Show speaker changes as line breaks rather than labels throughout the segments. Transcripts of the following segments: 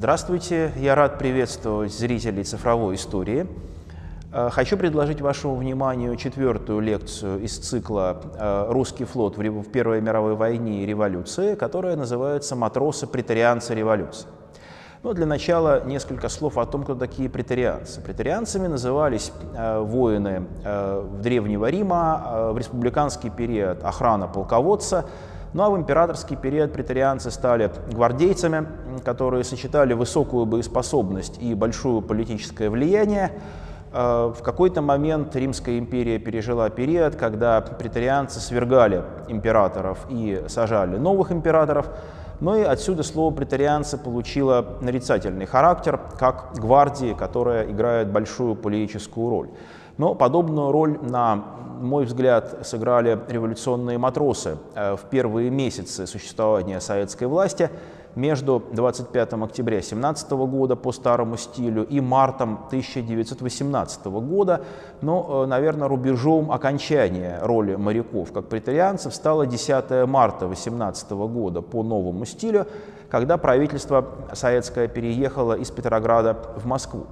Здравствуйте, я рад приветствовать зрителей цифровой истории. Э, хочу предложить вашему вниманию четвертую лекцию из цикла э, «Русский флот в Первой мировой войне и революции», которая называется «Матросы, претарианцы, революции». Но для начала несколько слов о том, кто такие претарианцы. Претарианцами назывались э, воины в Древнего Рима, в республиканский период охрана полководца, ну а в императорский период претарианцы стали гвардейцами, которые сочетали высокую боеспособность и большое политическое влияние. Э, в какой-то момент Римская империя пережила период, когда претарианцы свергали императоров и сажали новых императоров, но и отсюда слово «претарианцы» получило нарицательный характер, как гвардии, которая играет большую политическую роль. Но подобную роль, на мой взгляд, сыграли революционные матросы э, в первые месяцы существования советской власти между 25 октября 17 года по старому стилю и мартом 1918 года. Но, э, наверное, рубежом окончания роли моряков как претарианцев стало 10 марта 18 года по новому стилю, когда правительство советское переехало из Петрограда в Москву.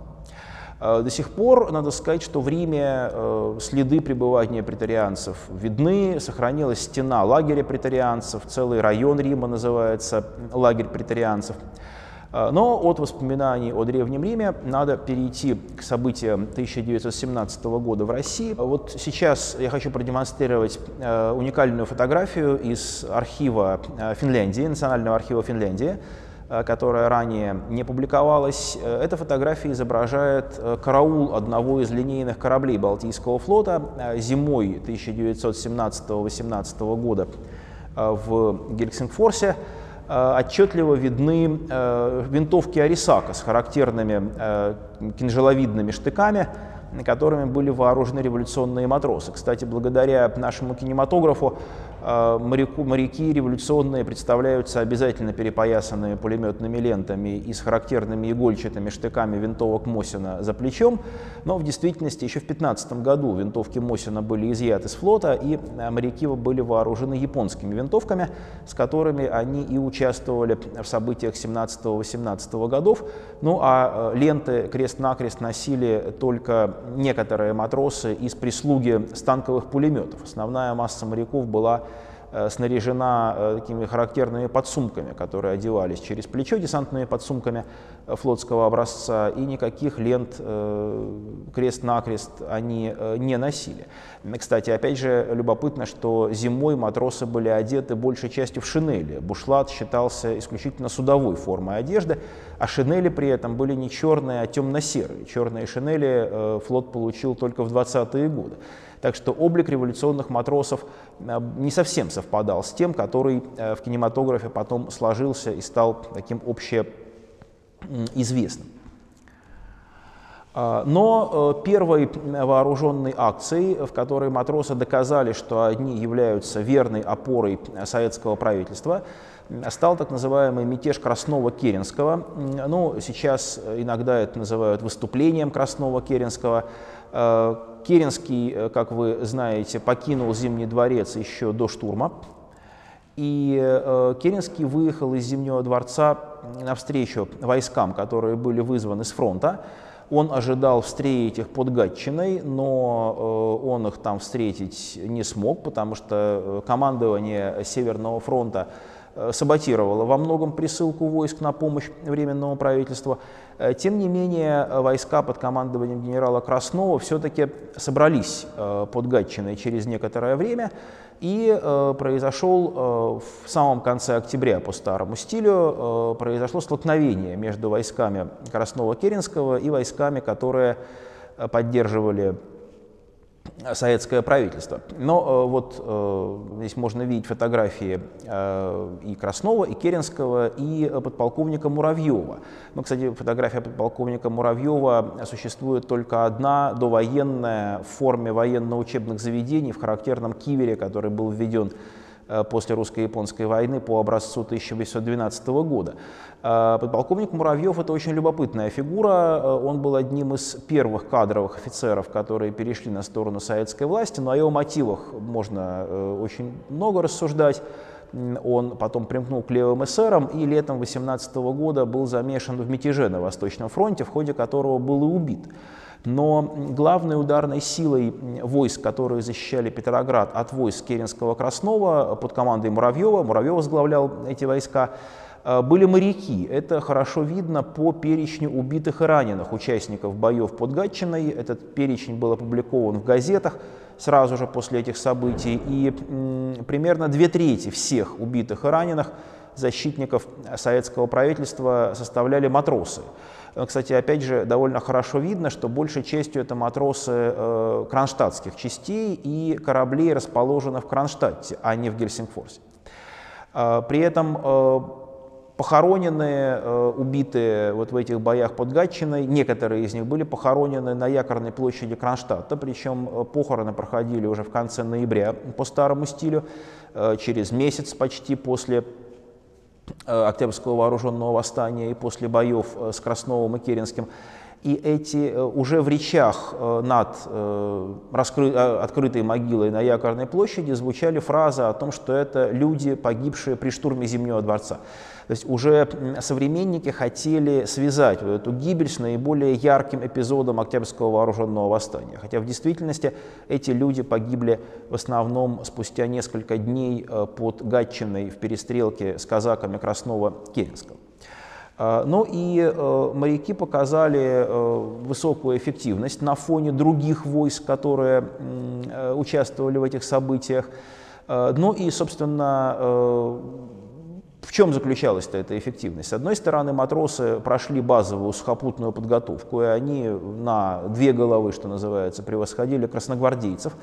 Э, до сих пор, надо сказать, что в Риме э, следы пребывания претарианцев видны, сохранилась стена лагеря претарианцев, целый район Рима называется лагерь претарианцев. Э, но от воспоминаний о Древнем Риме надо перейти к событиям 1917 года в России. Вот сейчас я хочу продемонстрировать уникальную фотографию из архива Финляндии, Национального архива Финляндии. Э, которая ранее не публиковалась. Э, эта фотография изображает э, караул одного из линейных кораблей Балтийского флота зимой 1917-18 года в Гельсингфорсе. Отчетливо видны винтовки Арисака с характерными кинжаловидными штыками, которыми были вооружены революционные матросы. Кстати, благодаря нашему кинематографу моряку, моряки революционные представляются обязательно перепоясанными пулеметными лентами и с характерными игольчатыми штыками винтовок Мосина за плечом, но в действительности еще в 15 году винтовки Мосина были изъяты с флота, и а, моряки были вооружены японскими винтовками, с которыми они и участвовали в событиях 17-18 годов. Ну а, а ленты крест-накрест носили только некоторые матросы из прислуги станковых пулеметов. Основная масса моряков была снаряжена э, такими характерными подсумками, которые одевались через плечо, десантными подсумками э, флотского образца, и никаких лент крест-накрест они не носили. Кстати, опять же, любопытно, что зимой матросы были одеты большей частью в шинели. Бушлат считался исключительно судовой формой одежды, а шинели при этом были не черные, а темно-серые. Черные шинели флот получил только в 20-е годы. Так что облик революционных матросов э, не совсем совпадал с тем, который э, в кинематографе потом сложился и стал таким общеизвестным. А, но э, первой вооруженной акцией, в которой матросы доказали, что они являются верной опорой советского правительства, стал так называемый мятеж Краснова-Керенского. Ну, сейчас иногда это называют выступлением Краснова-Керенского. Э, Керенский, э, как вы знаете, покинул Зимний дворец еще до штурма. И э, Керенский выехал из Зимнего дворца навстречу войскам, которые были вызваны с фронта. Он ожидал встретить их под Гатчиной, но он их там встретить не смог, потому что командование Северного фронта Э, саботировала во многом присылку войск на помощь Временному правительству. Э, тем не менее, войска под командованием генерала Краснова все-таки собрались э, под Гатчиной через некоторое время, и произошел в самом конце октября по старому стилю, произошло столкновение между войсками Краснова-Керенского и войсками, которые поддерживали советское правительство. Но э, вот э, здесь можно видеть фотографии э, и Краснова, и Керенского, и подполковника Муравьева. Ну, кстати, фотография подполковника Муравьева существует только одна, довоенная, в форме военно-учебных заведений, в характерном кивере, который был введен после русско-японской войны по образцу 1812 года. Э, подполковник Муравьев – это очень любопытная фигура. Э, он был одним из первых кадровых офицеров, которые перешли на сторону советской власти, но о его мотивах можно очень много рассуждать. он потом примкнул к левым эсерам и летом 18 года был замешан в мятеже на Восточном фронте, в ходе которого был и убит. Но главной ударной силой войск, которые защищали Петроград от войск Керенского-Краснова под командой Муравьева, Муравьев возглавлял эти войска, э, были моряки. Это хорошо видно по перечню убитых и раненых участников боев под Гатчиной. Этот перечень был опубликован в газетах сразу же после этих событий. И примерно две трети всех убитых и раненых защитников советского правительства составляли матросы. Э, кстати, опять же, довольно хорошо видно, что большей частью это матросы э, кронштадтских частей и кораблей, расположенных в Кронштадте, а не в Гельсингфорсе. Э, при этом э, похороненные, э, убитые вот в этих боях под Гатчиной, некоторые из них были похоронены на якорной площади Кронштадта, причем э, похороны проходили уже в конце ноября по старому стилю, э, через месяц почти после Октябрьского вооруженного восстания и после боев э, с Красновым и Керенским. И эти э, уже в речах над раскры... открытой могилой на Якорной площади звучали фразы о том, что это люди, погибшие при штурме Зимнего дворца. То есть уже современники хотели связать вот эту гибель с наиболее ярким эпизодом Октябрьского вооруженного восстания. Хотя в действительности эти люди погибли в основном спустя несколько дней э, под Гатчиной в перестрелке с казаками Краснова-Керенского. Э, ну и э, моряки показали высокую эффективность на фоне других войск, которые участвовали в этих событиях. Ну и, собственно, в чем заключалась эта эффективность? С одной стороны, матросы прошли базовую сухопутную подготовку, и они на две головы, что называется, превосходили красногвардейцев,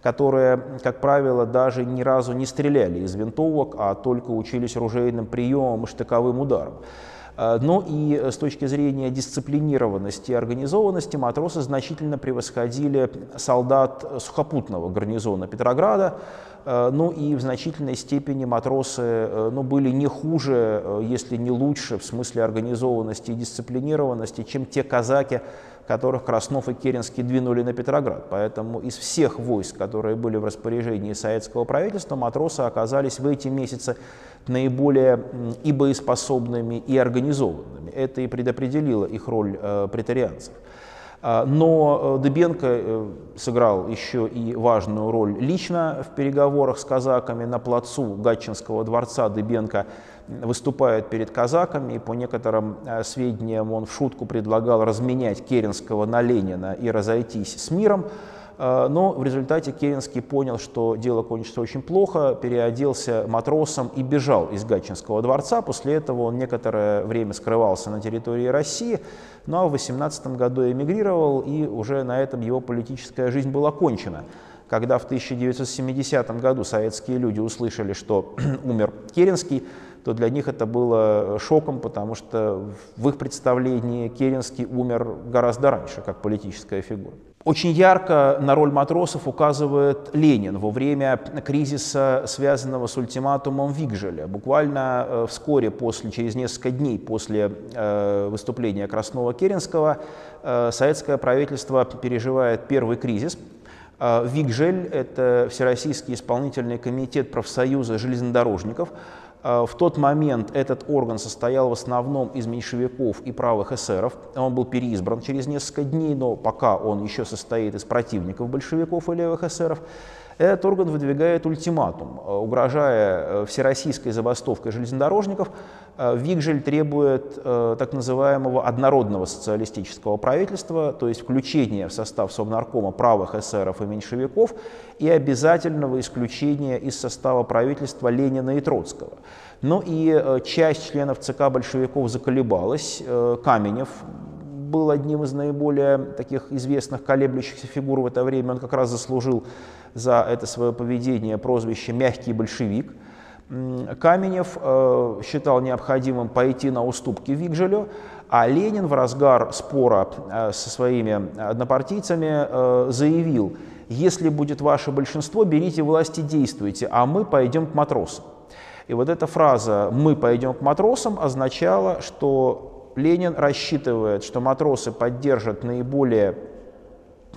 которые, как правило, даже ни разу не стреляли из винтовок, а только учились ружейным приемам и штыковым ударам. Э, но и с точки зрения дисциплинированности и организованности матросы значительно превосходили солдат сухопутного гарнизона Петрограда, э, ну и в значительной степени матросы э, ну, были не хуже, если не лучше в смысле организованности и дисциплинированности, чем те казаки, которых Краснов и Керенский двинули на Петроград. Поэтому из всех войск, которые были в распоряжении советского правительства, матросы оказались в эти месяцы наиболее и боеспособными, и организованными. Это и предопределило их роль э, претарианцев. А, но э, Дыбенко э, сыграл еще и важную роль лично в переговорах с казаками на плацу Гатчинского дворца. Дыбенко выступает перед казаками, и по некоторым э, сведениям он в шутку предлагал разменять Керенского на Ленина и разойтись с миром. Э, но в результате Керенский понял, что дело кончится очень плохо, переоделся матросом и бежал из Гатчинского дворца. После этого он некоторое время скрывался на территории России, ну а в 18 году эмигрировал, и уже на этом его политическая жизнь была кончена. Когда в 1970 году советские люди услышали, что умер Керенский, то для них это было шоком, потому что в их представлении Керенский умер гораздо раньше, как политическая фигура. Очень ярко на роль матросов указывает Ленин во время кризиса, связанного с ультиматумом Вигжеля. Буквально э, вскоре после, через несколько дней после э, выступления Краснова-Керенского, э, советское правительство переживает первый кризис. Вигжель – это Всероссийский исполнительный комитет профсоюза железнодорожников – Э, в тот момент этот орган состоял в основном из меньшевиков и правых эсеров. Он был переизбран через несколько дней, но пока он еще состоит из противников большевиков и левых эсеров. Этот орган выдвигает ультиматум, э, угрожая э, всероссийской забастовкой железнодорожников. Э, Вигжель требует так называемого однородного социалистического правительства, то есть включения в состав Совнаркома правых эсеров и меньшевиков и обязательного исключения из состава правительства Ленина и Троцкого. Ну и часть членов ЦК большевиков заколебалась. Каменев был одним из наиболее таких известных колеблющихся фигур в это время. Он как раз заслужил за это свое поведение прозвище «мягкий большевик». Каменев э, считал необходимым пойти на уступки Вигжелю, а Ленин в разгар спора э, со своими однопартийцами э, заявил, если будет ваше большинство, берите власть и действуйте, а мы пойдем к матросам. И вот эта фраза «мы пойдем к матросам» означала, что Ленин рассчитывает, что матросы поддержат наиболее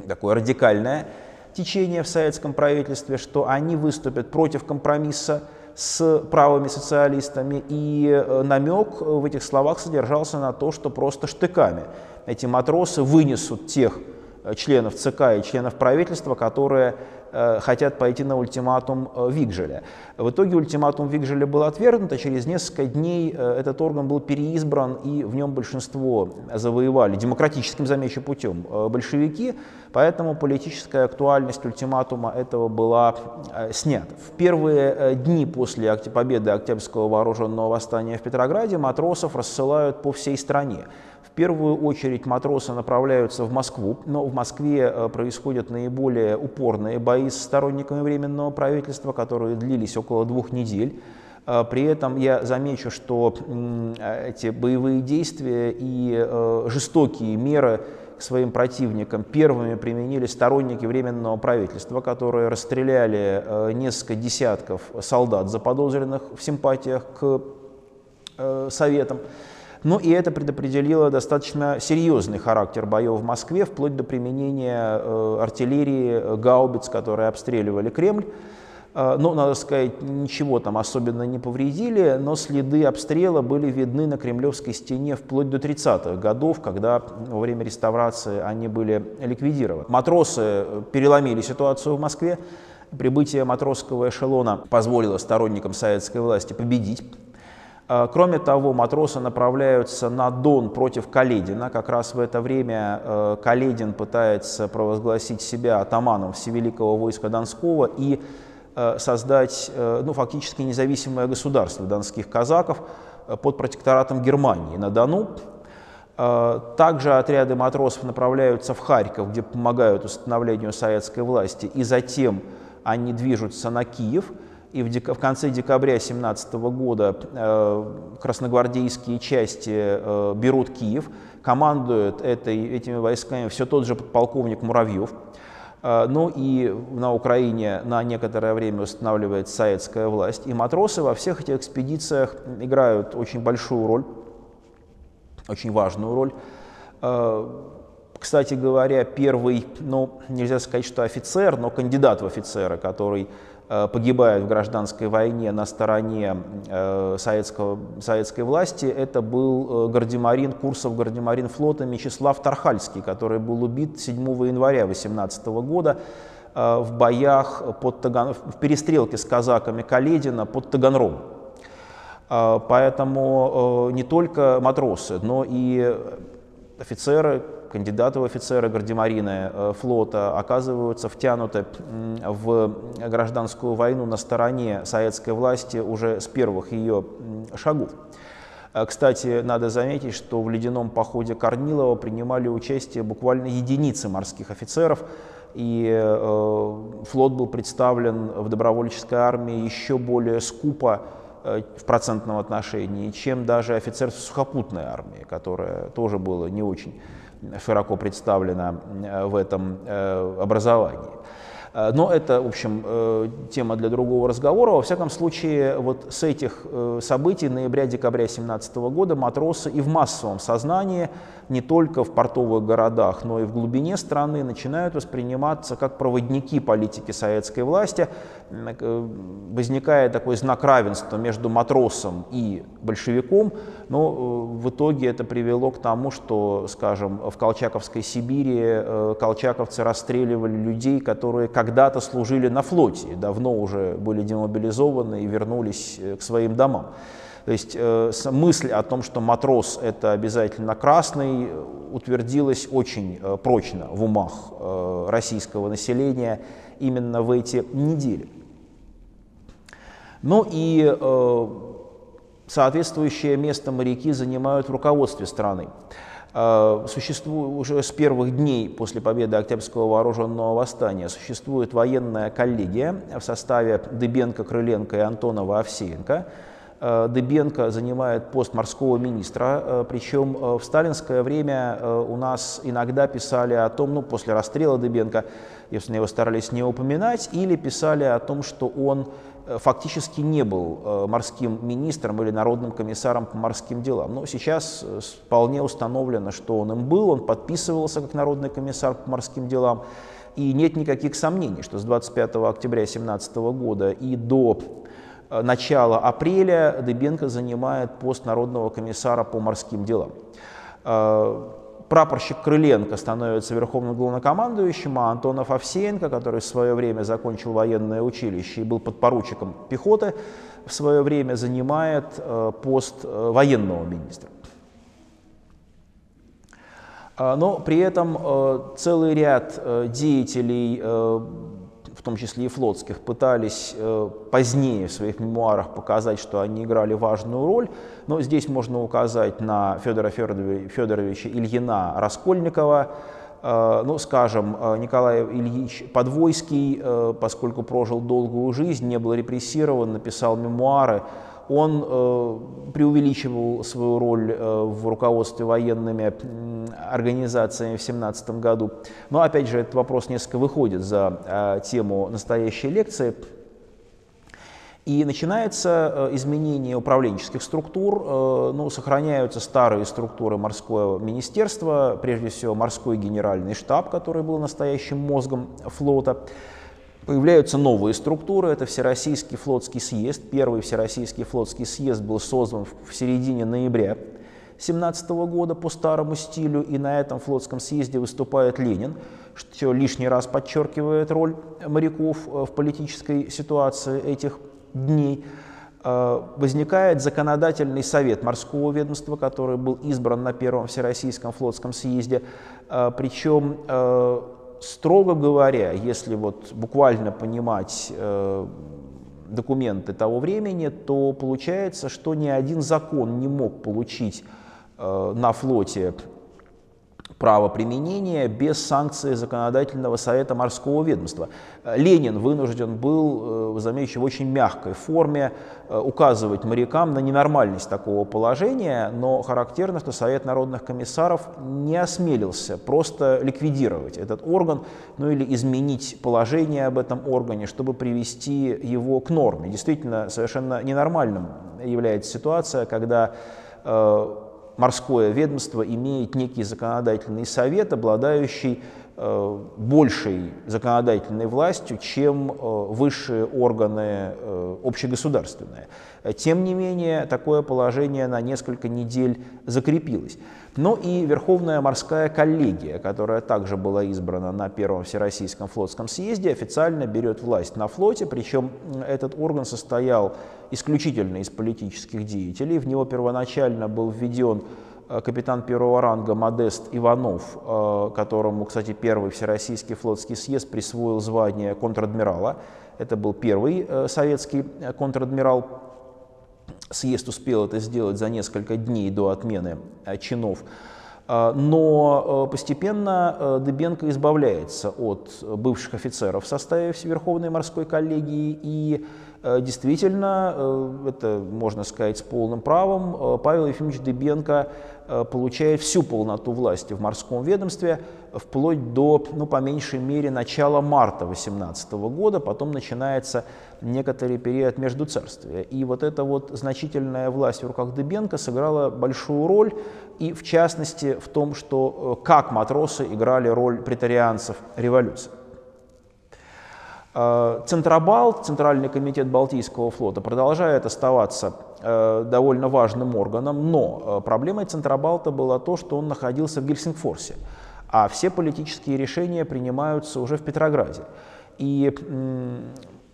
такое радикальное течение в советском правительстве, что они выступят против компромисса, с правыми социалистами, и намек в этих словах содержался на то, что просто штыками эти матросы вынесут тех членов ЦК и членов правительства, которые Э, хотят пойти на ультиматум э, Вигжеля. В итоге ультиматум Вигжеля был отвергнут, а через несколько дней э, этот орган был переизбран, и в нем большинство завоевали демократическим, замечу, путем большевики, поэтому политическая актуальность ультиматума этого была снята. В первые дни после победы Октябрьского вооруженного восстания в Петрограде матросов рассылают по всей стране первую очередь матросы направляются в Москву, но в Москве э, происходят наиболее упорные бои с сторонниками Временного правительства, которые длились около двух недель. Э, при этом я замечу, что эти боевые действия и э, жестокие меры к своим противникам первыми применили сторонники Временного правительства, которые расстреляли несколько десятков солдат, заподозренных в симпатиях к Советам. Ну и это предопределило достаточно серьезный характер боев в Москве, вплоть до применения э, артиллерии э, гаубиц, которые обстреливали Кремль. Э, ну, надо сказать, ничего там особенно не повредили, но следы обстрела были видны на Кремлевской стене вплоть до 30-х годов, когда во время реставрации они были ликвидированы. Матросы переломили ситуацию в Москве. Прибытие матросского эшелона позволило сторонникам советской власти победить кроме того, матросы направляются на Дон против Каледина. Как раз в это время э, Каледин пытается провозгласить себя атаманом Всевеликого войска Донского и э, создать ну, фактически независимое государство донских казаков под протекторатом Германии на Дону. Также отряды матросов направляются в Харьков, где помогают установлению советской власти, и затем они движутся на Киев – и в, дек... в конце декабря 2017 года э, красногвардейские части э, берут Киев, командует этой, этими войсками все тот же подполковник Муравьев. Э, ну и на Украине на некоторое время устанавливается советская власть. И матросы во всех этих экспедициях играют очень большую роль, очень важную роль. Э, кстати говоря, первый, ну, нельзя сказать, что офицер, но кандидат в офицеры, который Э, погибает в гражданской войне на стороне э, советского, советской власти, это был э, гардемарин, Курсов гардемарин флота Мечислав Тархальский, который был убит 7 января 18 года в боях под Таган... в перестрелке с казаками Каледина под Таганрогом. Поэтому не только матросы, но и офицеры, кандидаты в офицеры гардемарины э, флота оказываются втянуты в гражданскую войну на стороне советской власти уже с первых ее шагов. Э, кстати, надо заметить, что в ледяном походе Корнилова принимали участие буквально единицы морских офицеров, и э, флот был представлен в добровольческой армии еще более скупо в процентном отношении, чем даже офицерство сухопутной армии, которая тоже было не очень широко представлена э, в этом э, образовании. Э, но это, в общем, тема для другого разговора. Во всяком случае, вот с этих событий ноября-декабря 2017 года матросы и в массовом сознании не только в портовых городах, но и в глубине страны начинают восприниматься как проводники политики советской власти. Э, возникает такой знак равенства между матросом и большевиком, но э, в итоге это привело к тому, что, скажем, в Колчаковской Сибири э, колчаковцы расстреливали людей, которые когда-то служили на флоте, давно уже были демобилизованы и вернулись к своим домам. То есть э, мысль о том, что матрос это обязательно красный, утвердилась очень э, прочно в умах э, российского населения именно в эти недели. Ну и соответствующее место моряки занимают в руководстве страны. Существует уже с первых дней после победы Октябрьского вооруженного восстания существует военная коллегия в составе Дыбенко, Крыленко и Антонова Овсеенко, Дыбенко занимает пост морского министра, э, причем э, в сталинское время у нас иногда писали о том, ну, после расстрела Дыбенко, если его старались не упоминать, или писали о том, что он фактически не был морским министром или народным комиссаром по морским делам. Но сейчас вполне установлено, что он им был, он подписывался как народный комиссар по морским делам, и нет никаких сомнений, что с 25 октября 2017 года и до начала апреля Дыбенко занимает пост Народного комиссара по морским делам. Прапорщик Крыленко становится верховным главнокомандующим, а Антонов Овсеенко, который в свое время закончил военное училище и был подпоручиком пехоты, в свое время занимает пост военного министра. Но при этом э, целый ряд э, деятелей, э, том числе и флотских, пытались позднее в своих мемуарах показать, что они играли важную роль. Но здесь можно указать на Федора Федоровича Ильина Раскольникова, ну, скажем, Николай Ильич Подвойский, поскольку прожил долгую жизнь, не был репрессирован, написал мемуары, он э, преувеличивал свою роль э, в руководстве военными организациями в 17 году. Но опять же, этот вопрос несколько выходит за э, тему настоящей лекции. И начинается э, изменение управленческих структур, э, ну, сохраняются старые структуры морского министерства, прежде всего морской генеральный штаб, который был настоящим мозгом флота. Появляются новые структуры, это Всероссийский флотский съезд. Первый Всероссийский флотский съезд был создан в середине ноября 1917 года по старому стилю, и на этом флотском съезде выступает Ленин, что лишний раз подчеркивает роль моряков э, в политической ситуации этих дней. Э, возникает законодательный совет морского ведомства, который был избран на Первом Всероссийском флотском съезде, э, причем строго говоря, если вот буквально понимать э, документы того времени, то получается, что ни один закон не мог получить э, на флоте право применения без санкции Законодательного совета морского ведомства. Ленин вынужден был, э, замечу, в очень мягкой форме э, указывать морякам на ненормальность такого положения, но характерно, что Совет народных комиссаров не осмелился просто ликвидировать этот орган, ну или изменить положение об этом органе, чтобы привести его к норме. Действительно, совершенно ненормальным является ситуация, когда э, морское ведомство имеет некий законодательный совет, обладающий э, большей законодательной властью, чем э, высшие органы э, общегосударственные. Тем не менее, такое положение на несколько недель закрепилось. Но и Верховная морская коллегия, которая также была избрана на Первом Всероссийском флотском съезде, официально берет власть на флоте, причем этот орган состоял исключительно из политических деятелей. В него первоначально был введен э, капитан первого ранга Модест Иванов, э, которому, кстати, первый Всероссийский флотский съезд присвоил звание контр-адмирала. Это был первый э, советский контр-адмирал. Съезд успел это сделать за несколько дней до отмены чинов. Но постепенно Дыбенко избавляется от бывших офицеров в составе Верховной морской коллегии и Э, действительно, э, это можно сказать с полным правом, э, Павел Ефимович Дыбенко получает всю полноту власти в морском ведомстве вплоть до, ну, по меньшей мере, начала марта 2018 года, потом начинается некоторый период междуцарствия. И вот эта вот значительная власть в руках Дыбенко сыграла большую роль, и в частности в том, что как матросы играли роль претарианцев революции. Э, Центробалт, Центральный комитет Балтийского флота, продолжает оставаться э, довольно важным органом, но э, проблемой Центробалта было то, что он находился в Гельсингфорсе, а все политические решения принимаются уже в Петрограде. И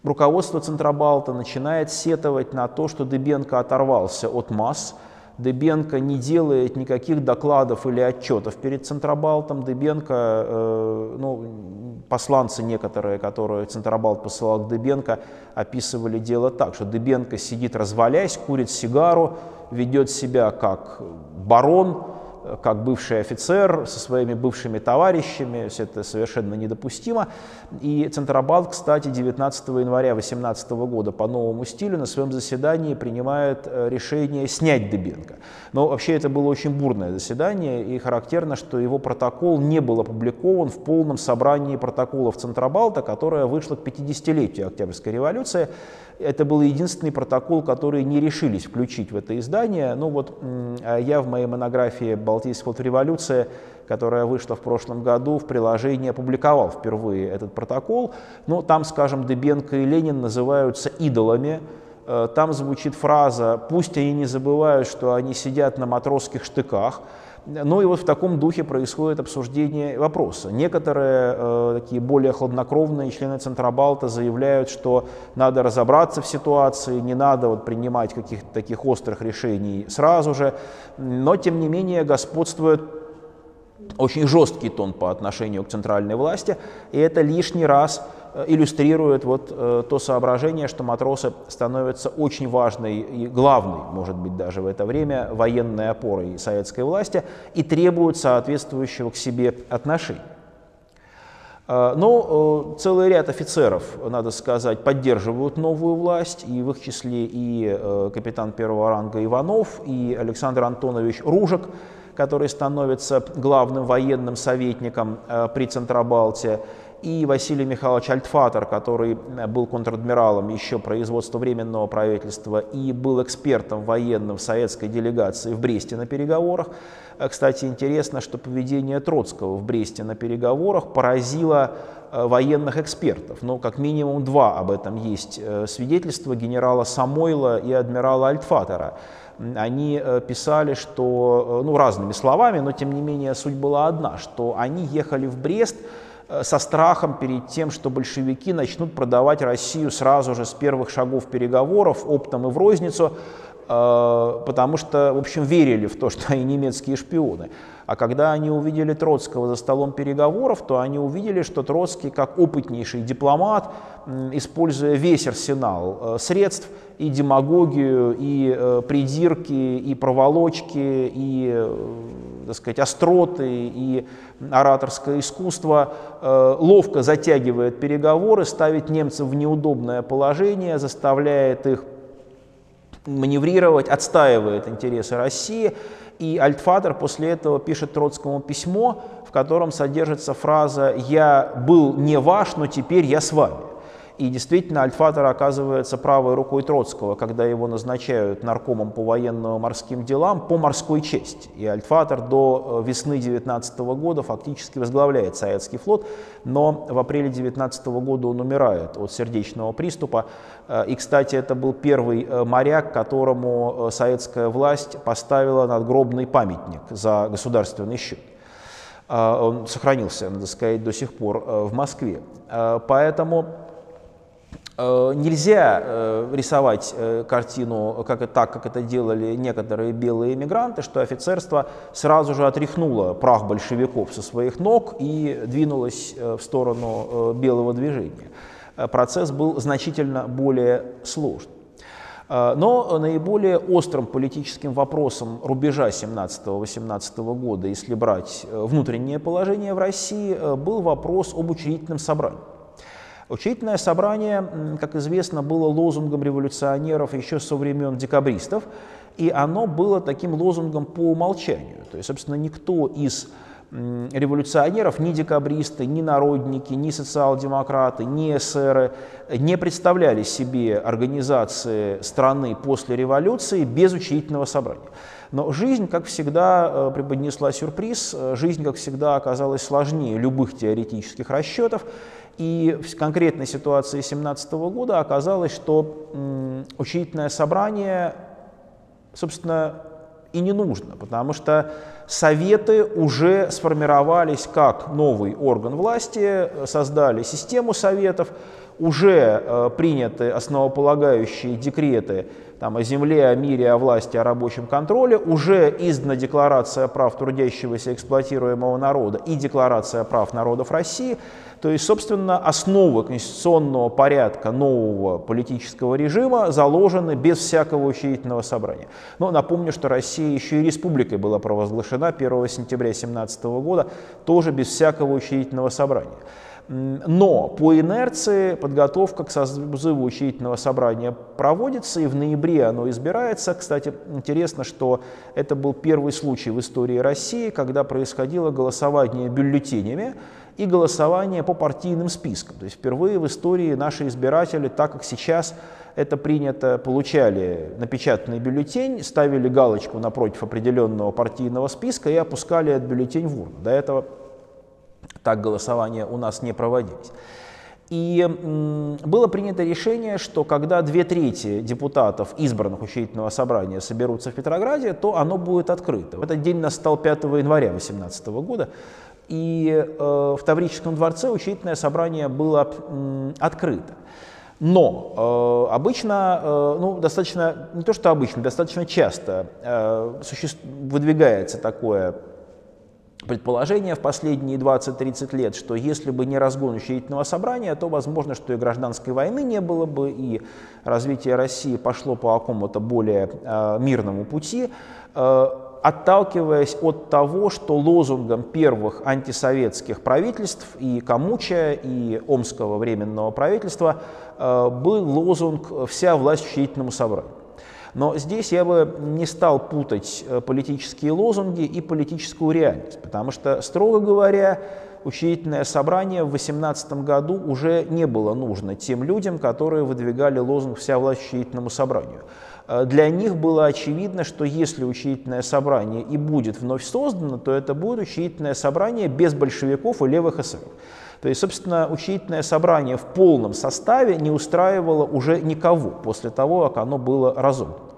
руководство Центробалта начинает сетовать на то, что Дыбенко оторвался от масс, Дыбенко не делает никаких докладов или отчетов перед Центробалтом. Дыбенко, э, ну, посланцы некоторые, которые Центробалт посылал к Дыбенко, описывали дело так, что Дыбенко сидит развалясь, курит сигару, ведет себя как барон, как бывший офицер со своими бывшими товарищами, все это совершенно недопустимо. И Центробанк, кстати, 19 января 2018 года по новому стилю на своем заседании принимает э, решение снять Дыбенко. Но вообще это было очень бурное заседание, и характерно, что его протокол не был опубликован в полном собрании протоколов Центробалта, которое вышло к 50-летию Октябрьской революции. Это был единственный протокол, который не решились включить в это издание. Ну вот а я в моей монографии «Балтийская революция», которая вышла в прошлом году, в приложении опубликовал впервые этот протокол. Но там, скажем, Дыбенко и Ленин называются идолами Э, там звучит фраза «пусть они не забывают, что они сидят на матросских штыках», ну и вот в таком духе происходит обсуждение вопроса. Некоторые э, такие более хладнокровные члены Центробалта заявляют, что надо разобраться в ситуации, не надо вот принимать каких-то таких острых решений сразу же, но тем не менее господствует очень жесткий тон по отношению к центральной власти, и это лишний раз иллюстрирует вот э, то соображение, что матросы становятся очень важной и главной, может быть, даже в это время, военной опорой советской власти и требуют соответствующего к себе отношения. Э, но целый ряд офицеров, надо сказать, поддерживают новую власть, и в их числе и капитан первого ранга Иванов, и Александр Антонович Ружек, который становится главным военным советником при Центробалте, и Василий Михайлович Альтфатер, который э, был контр-адмиралом еще производства Временного правительства и был экспертом военным в советской делегации в Бресте на переговорах. Э, кстати, интересно, что поведение Троцкого в Бресте на переговорах поразило э, военных экспертов. Ну, как минимум два об этом есть свидетельства генерала Самойла и адмирала Альтфатера. Они писали, что, ну, разными словами, но тем не менее суть была одна, что они ехали в Брест, со страхом перед тем, что большевики начнут продавать Россию сразу же с первых шагов переговоров, оптом и в розницу, э, потому что, в общем, верили в то, что они немецкие шпионы. А когда они увидели Троцкого за столом переговоров, то они увидели, что Троцкий, как опытнейший дипломат, используя весь арсенал э, средств, и демагогию, и придирки, и проволочки, и так сказать, остроты и ораторское искусство э, ловко затягивает переговоры, ставит немцев в неудобное положение, заставляет их маневрировать, отстаивает интересы России. И Альтфадер после этого пишет Троцкому письмо, в котором содержится фраза «Я был не ваш, но теперь я с вами». И действительно, Альфатор оказывается правой рукой Троцкого, когда его назначают наркомом по военно-морским делам по морской чести. И Альфатор до э, весны 19 года фактически возглавляет Советский флот, но в апреле 19 года он умирает от сердечного приступа. Э, и, кстати, это был первый э, моряк, которому советская власть поставила надгробный памятник за государственный счет. Он сохранился, надо сказать, до сих пор в Москве. Поэтому нельзя э, рисовать э, картину как, так, как это делали некоторые белые эмигранты, что офицерство сразу же отряхнуло прах большевиков со своих ног и двинулось в сторону белого движения. Процесс был значительно более сложный. Но наиболее острым политическим вопросом рубежа 17-18 года, если брать внутреннее положение в России, был вопрос об учредительном собрании. Учредительное собрание, как известно, было лозунгом революционеров еще со времен декабристов, и оно было таким лозунгом по умолчанию. То есть, собственно, никто из революционеров, ни декабристы, ни народники, ни социал-демократы, ни эсеры не представляли себе организации страны после революции без учредительного собрания. Но жизнь, как всегда, э, преподнесла сюрприз, э, жизнь, как всегда, оказалась сложнее любых теоретических расчетов, и в конкретной ситуации 2017 года оказалось, что учредительное собрание, собственно, и не нужно, потому что советы уже сформировались как новый орган власти, создали систему советов, уже э, приняты основополагающие декреты там, о земле, о мире, о власти, о рабочем контроле, уже издана Декларация прав трудящегося эксплуатируемого народа и Декларация прав народов России – то есть, собственно, основы конституционного порядка нового политического режима заложены без всякого учредительного собрания. Но напомню, что Россия еще и республикой была провозглашена 1 сентября 2017 года, тоже без всякого учредительного собрания. Но по инерции подготовка к созыву учредительного собрания проводится, и в ноябре оно избирается. Кстати, интересно, что это был первый случай в истории России, когда происходило голосование бюллетенями, и голосование по партийным спискам. То есть впервые в истории наши избиратели, так как сейчас это принято, получали напечатанный бюллетень, ставили галочку напротив определенного партийного списка и опускали этот бюллетень в урну. До этого так голосования у нас не проводились. И было принято решение, что когда две трети депутатов избранных учредительного собрания соберутся в Петрограде, то оно будет открыто. Этот день настал 5 января 2018 года, и э, в Таврическом дворце учредительное собрание было открыто. Но э, обычно, э, ну, достаточно, не то что обычно, достаточно часто э, существ, выдвигается такое предположение в последние 20-30 лет, что если бы не разгон учредительного собрания, то возможно, что и гражданской войны не было бы, и развитие России пошло по какому-то более э, мирному пути, э, отталкиваясь от того, что лозунгом первых антисоветских правительств и Камуча, и Омского временного правительства э, был лозунг «Вся власть учредительному собранию». Но здесь я бы не стал путать э, политические лозунги и политическую реальность, потому что, строго говоря, учредительное собрание в 2018 году уже не было нужно тем людям, которые выдвигали лозунг «Вся власть учредительному собранию». Э, для них было очевидно, что если учредительное собрание и будет вновь создано, то это будет учредительное собрание без большевиков и левых эсеров. То есть, собственно, учредительное собрание в полном составе не устраивало уже никого после того, как оно было разомкнуто.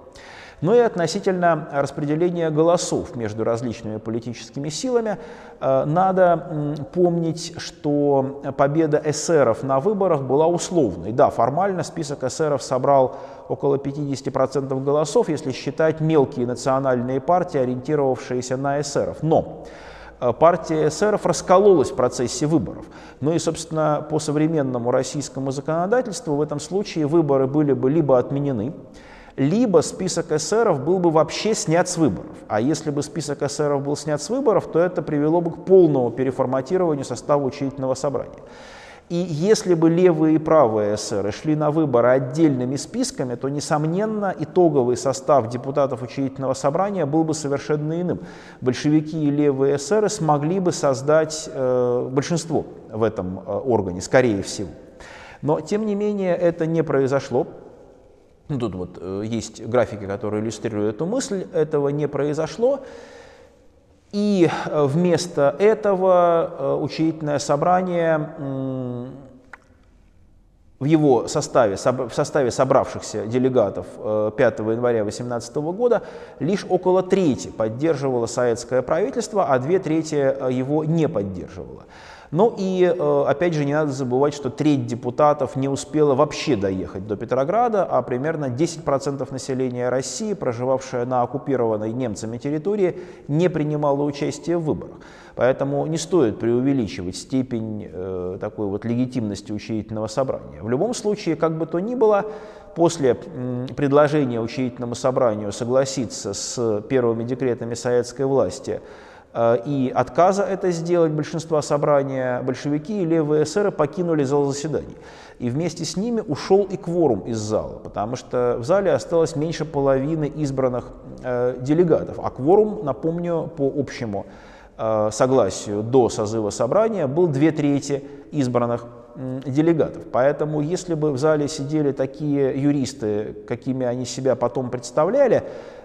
Но и относительно распределения голосов между различными политическими силами э, надо помнить, что победа эсеров на выборах была условной. Да, формально список эсеров собрал около 50% голосов, если считать мелкие национальные партии, ориентировавшиеся на эсеров. Но партия эсеров раскололась в процессе выборов. Ну и, собственно, по современному российскому законодательству в этом случае выборы были бы либо отменены, либо список эсеров был бы вообще снят с выборов. А если бы список эсеров был снят с выборов, то это привело бы к полному переформатированию состава учредительного собрания. И если бы левые и правые эсеры шли на выборы отдельными списками, то, несомненно, итоговый состав депутатов учредительного собрания был бы совершенно иным. Большевики и левые эсеры смогли бы создать э, большинство в этом э, органе, скорее всего. Но, тем не менее, это не произошло. Тут вот э, есть графики, которые иллюстрируют эту мысль. Этого не произошло. И э, вместо этого э, учредительное собрание в его составе, в составе собравшихся делегатов 5 э, января 2018 года лишь около трети поддерживало советское правительство, а две трети его не поддерживало. Ну и, э, опять же, не надо забывать, что треть депутатов не успела вообще доехать до Петрограда, а примерно 10% населения России, проживавшее на оккупированной немцами территории, не принимало участие в выборах. Поэтому не стоит преувеличивать степень э, такой вот легитимности учредительного собрания. В любом случае, как бы то ни было, после предложения учредительному собранию согласиться с первыми декретами советской власти и отказа это сделать большинства собрания большевики и левые эсеры покинули зал заседаний. И вместе с ними ушел и кворум из зала, потому что в зале осталось меньше половины избранных э, делегатов. А кворум, напомню, по общему э, согласию до созыва собрания был две трети избранных делегатов. Поэтому если бы в зале сидели такие юристы, какими они себя потом представляли,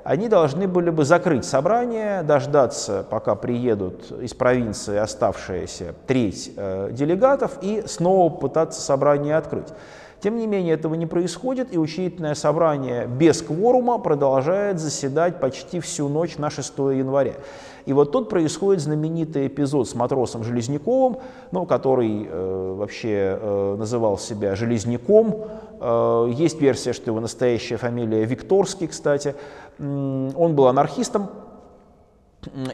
они должны были бы закрыть собрание, дождаться, пока приедут из провинции оставшиеся треть э, делегатов и снова пытаться собрание открыть. Тем не менее, этого не происходит, и учредительное собрание без кворума продолжает заседать почти всю ночь на 6 января. И вот тут происходит знаменитый эпизод с матросом Железняковым, ну, который э, вообще э, называл себя Железняком. Э, есть версия, что его настоящая фамилия Викторский, кстати. Он был анархистом,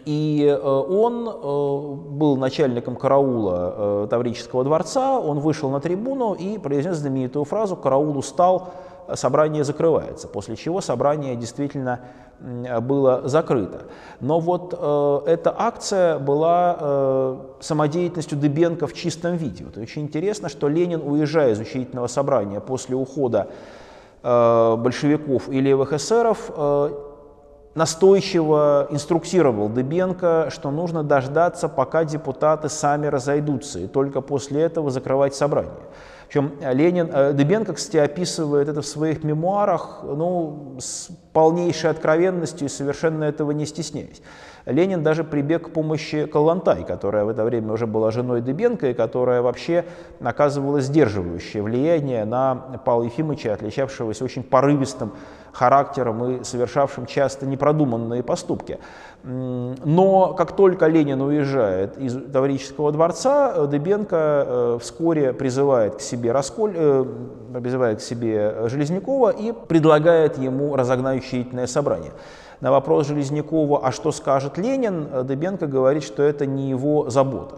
и э, он э, был начальником караула э, Таврического дворца, он вышел на трибуну и произнес знаменитую фразу «караул устал, собрание закрывается», после чего собрание действительно было закрыто. Но вот э, эта акция была э, самодеятельностью Дыбенко в чистом виде. Вот очень интересно, что Ленин, уезжая из учредительного собрания после ухода э, большевиков и левых эсеров, э, настойчиво инструктировал Дыбенко, что нужно дождаться, пока депутаты сами разойдутся, и только после этого закрывать собрание. Причем Ленин, Дыбенко, кстати, описывает это в своих мемуарах ну, с полнейшей откровенностью и совершенно этого не стесняясь. Ленин даже прибег к помощи Калантай, которая в это время уже была женой Дыбенко и которая вообще оказывала сдерживающее влияние на Павла Ефимовича, отличавшегося очень порывистым характером и совершавшим часто непродуманные поступки. Но как только Ленин уезжает из Таврического дворца, Дыбенко э, вскоре призывает к себе, Расколь, э, призывает к себе Железнякова и предлагает ему разогнать учредительное собрание. На вопрос Железнякова, а что скажет Ленин, Дыбенко говорит, что это не его забота.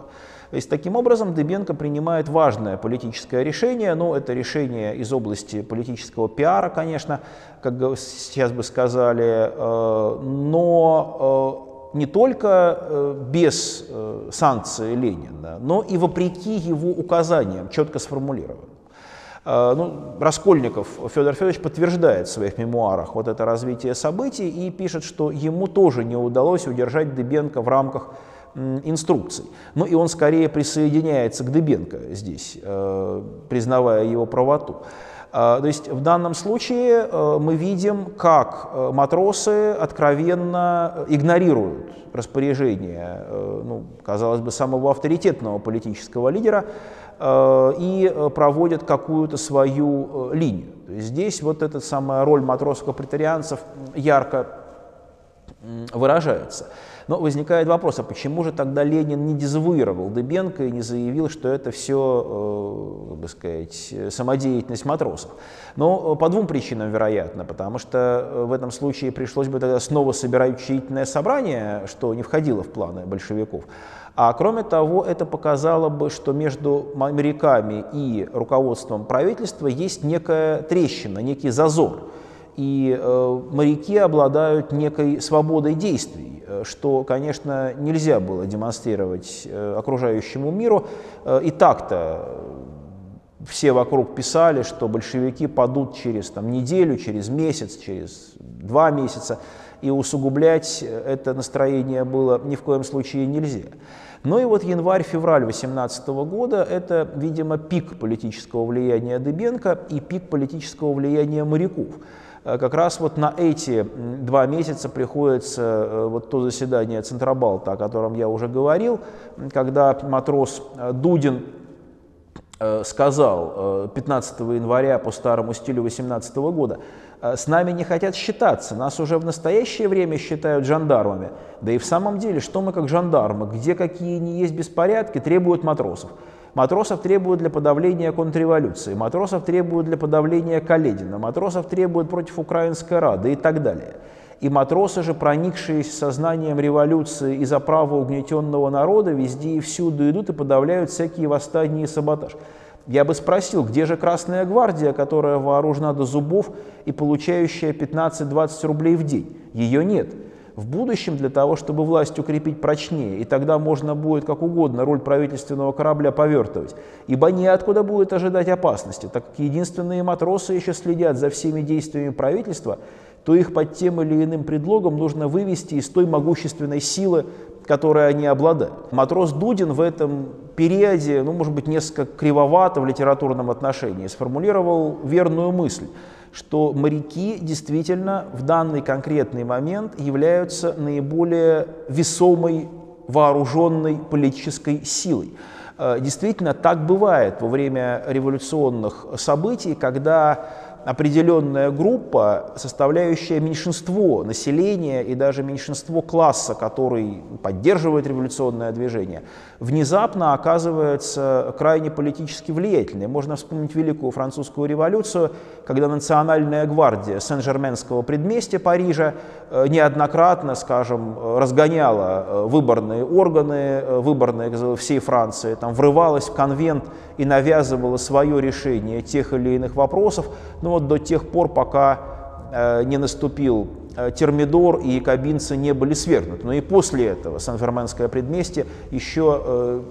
То есть, таким образом, Дыбенко принимает важное политическое решение, но это решение из области политического пиара, конечно, как сейчас бы сказали, э, но э, не только э, без санкции Ленина, но и вопреки его указаниям, четко сформулированным. Ну, Раскольников Федор Федорович подтверждает в своих мемуарах вот это развитие событий и пишет, что ему тоже не удалось удержать Дыбенко в рамках инструкций. Ну и он скорее присоединяется к Дыбенко здесь, э, признавая его правоту. А, то есть в данном случае э, мы видим, как э, матросы откровенно игнорируют распоряжение, ну, казалось бы, самого авторитетного политического лидера и проводят какую-то свою линию. Здесь вот эта самая роль матросов-претарианцев ярко выражается. Но возникает вопрос, а почему же тогда Ленин не дезавуировал Дыбенко и не заявил, что это все, э, бы сказать, самодеятельность матросов? Но э, по двум причинам, вероятно, потому что э, в этом случае пришлось бы тогда снова собирать учредительное собрание, что не входило в планы большевиков. А кроме того, это показало бы, что между моряками и руководством правительства есть некая трещина, некий зазор и э, моряки обладают некой свободой действий, э, что, конечно, нельзя было демонстрировать э, окружающему миру. И так-то все вокруг писали, что большевики падут через там, неделю, через месяц, через два месяца, и усугублять это настроение было ни в коем случае нельзя. Ну и вот январь-февраль 18 года – это, видимо, пик политического влияния Дыбенко и пик политического влияния моряков – как раз вот на эти два месяца приходится э, вот то заседание Центробалта, о котором я уже говорил, когда матрос э, Дудин сказал 15 января по старому стилю 18 года, с нами не хотят считаться, нас уже в настоящее время считают жандармами. Да и в самом деле, что мы как жандармы, где какие не есть беспорядки, требуют матросов. Матросов требуют для подавления контрреволюции, матросов требуют для подавления Каледина, матросов требуют против Украинской Рады и так далее. И матросы же, проникшие сознанием революции и за право угнетенного народа, везде и всюду идут и подавляют всякие восстания и саботаж. Я бы спросил, где же Красная Гвардия, которая вооружена до зубов и получающая 15-20 рублей в день? Ее нет в будущем для того, чтобы власть укрепить прочнее, и тогда можно будет как угодно роль правительственного корабля повертывать, ибо неоткуда будет ожидать опасности, так как единственные матросы еще следят за всеми действиями правительства, то их под тем или иным предлогом нужно вывести из той могущественной силы, которой они обладают. Матрос Дудин в этом периоде, ну, может быть, несколько кривовато в литературном отношении, сформулировал верную мысль – что моряки действительно в данный конкретный момент являются наиболее весомой вооруженной политической силой. Э, действительно, так бывает во время революционных событий, когда определенная группа, составляющая меньшинство населения и даже меньшинство класса, который поддерживает революционное движение, внезапно оказывается крайне политически влиятельной. Можно вспомнить Великую Французскую революцию, когда национальная гвардия Сен-Жерменского предместья Парижа э, неоднократно, скажем, разгоняла э, выборные органы, э, выборные всей Франции, там, врывалась в конвент и навязывала свое решение тех или иных вопросов, ну вот до тех пор, пока не наступил Э, термидор и якобинцы не были свергнуты. Но и после этого Сан-Ферменское предместье еще э,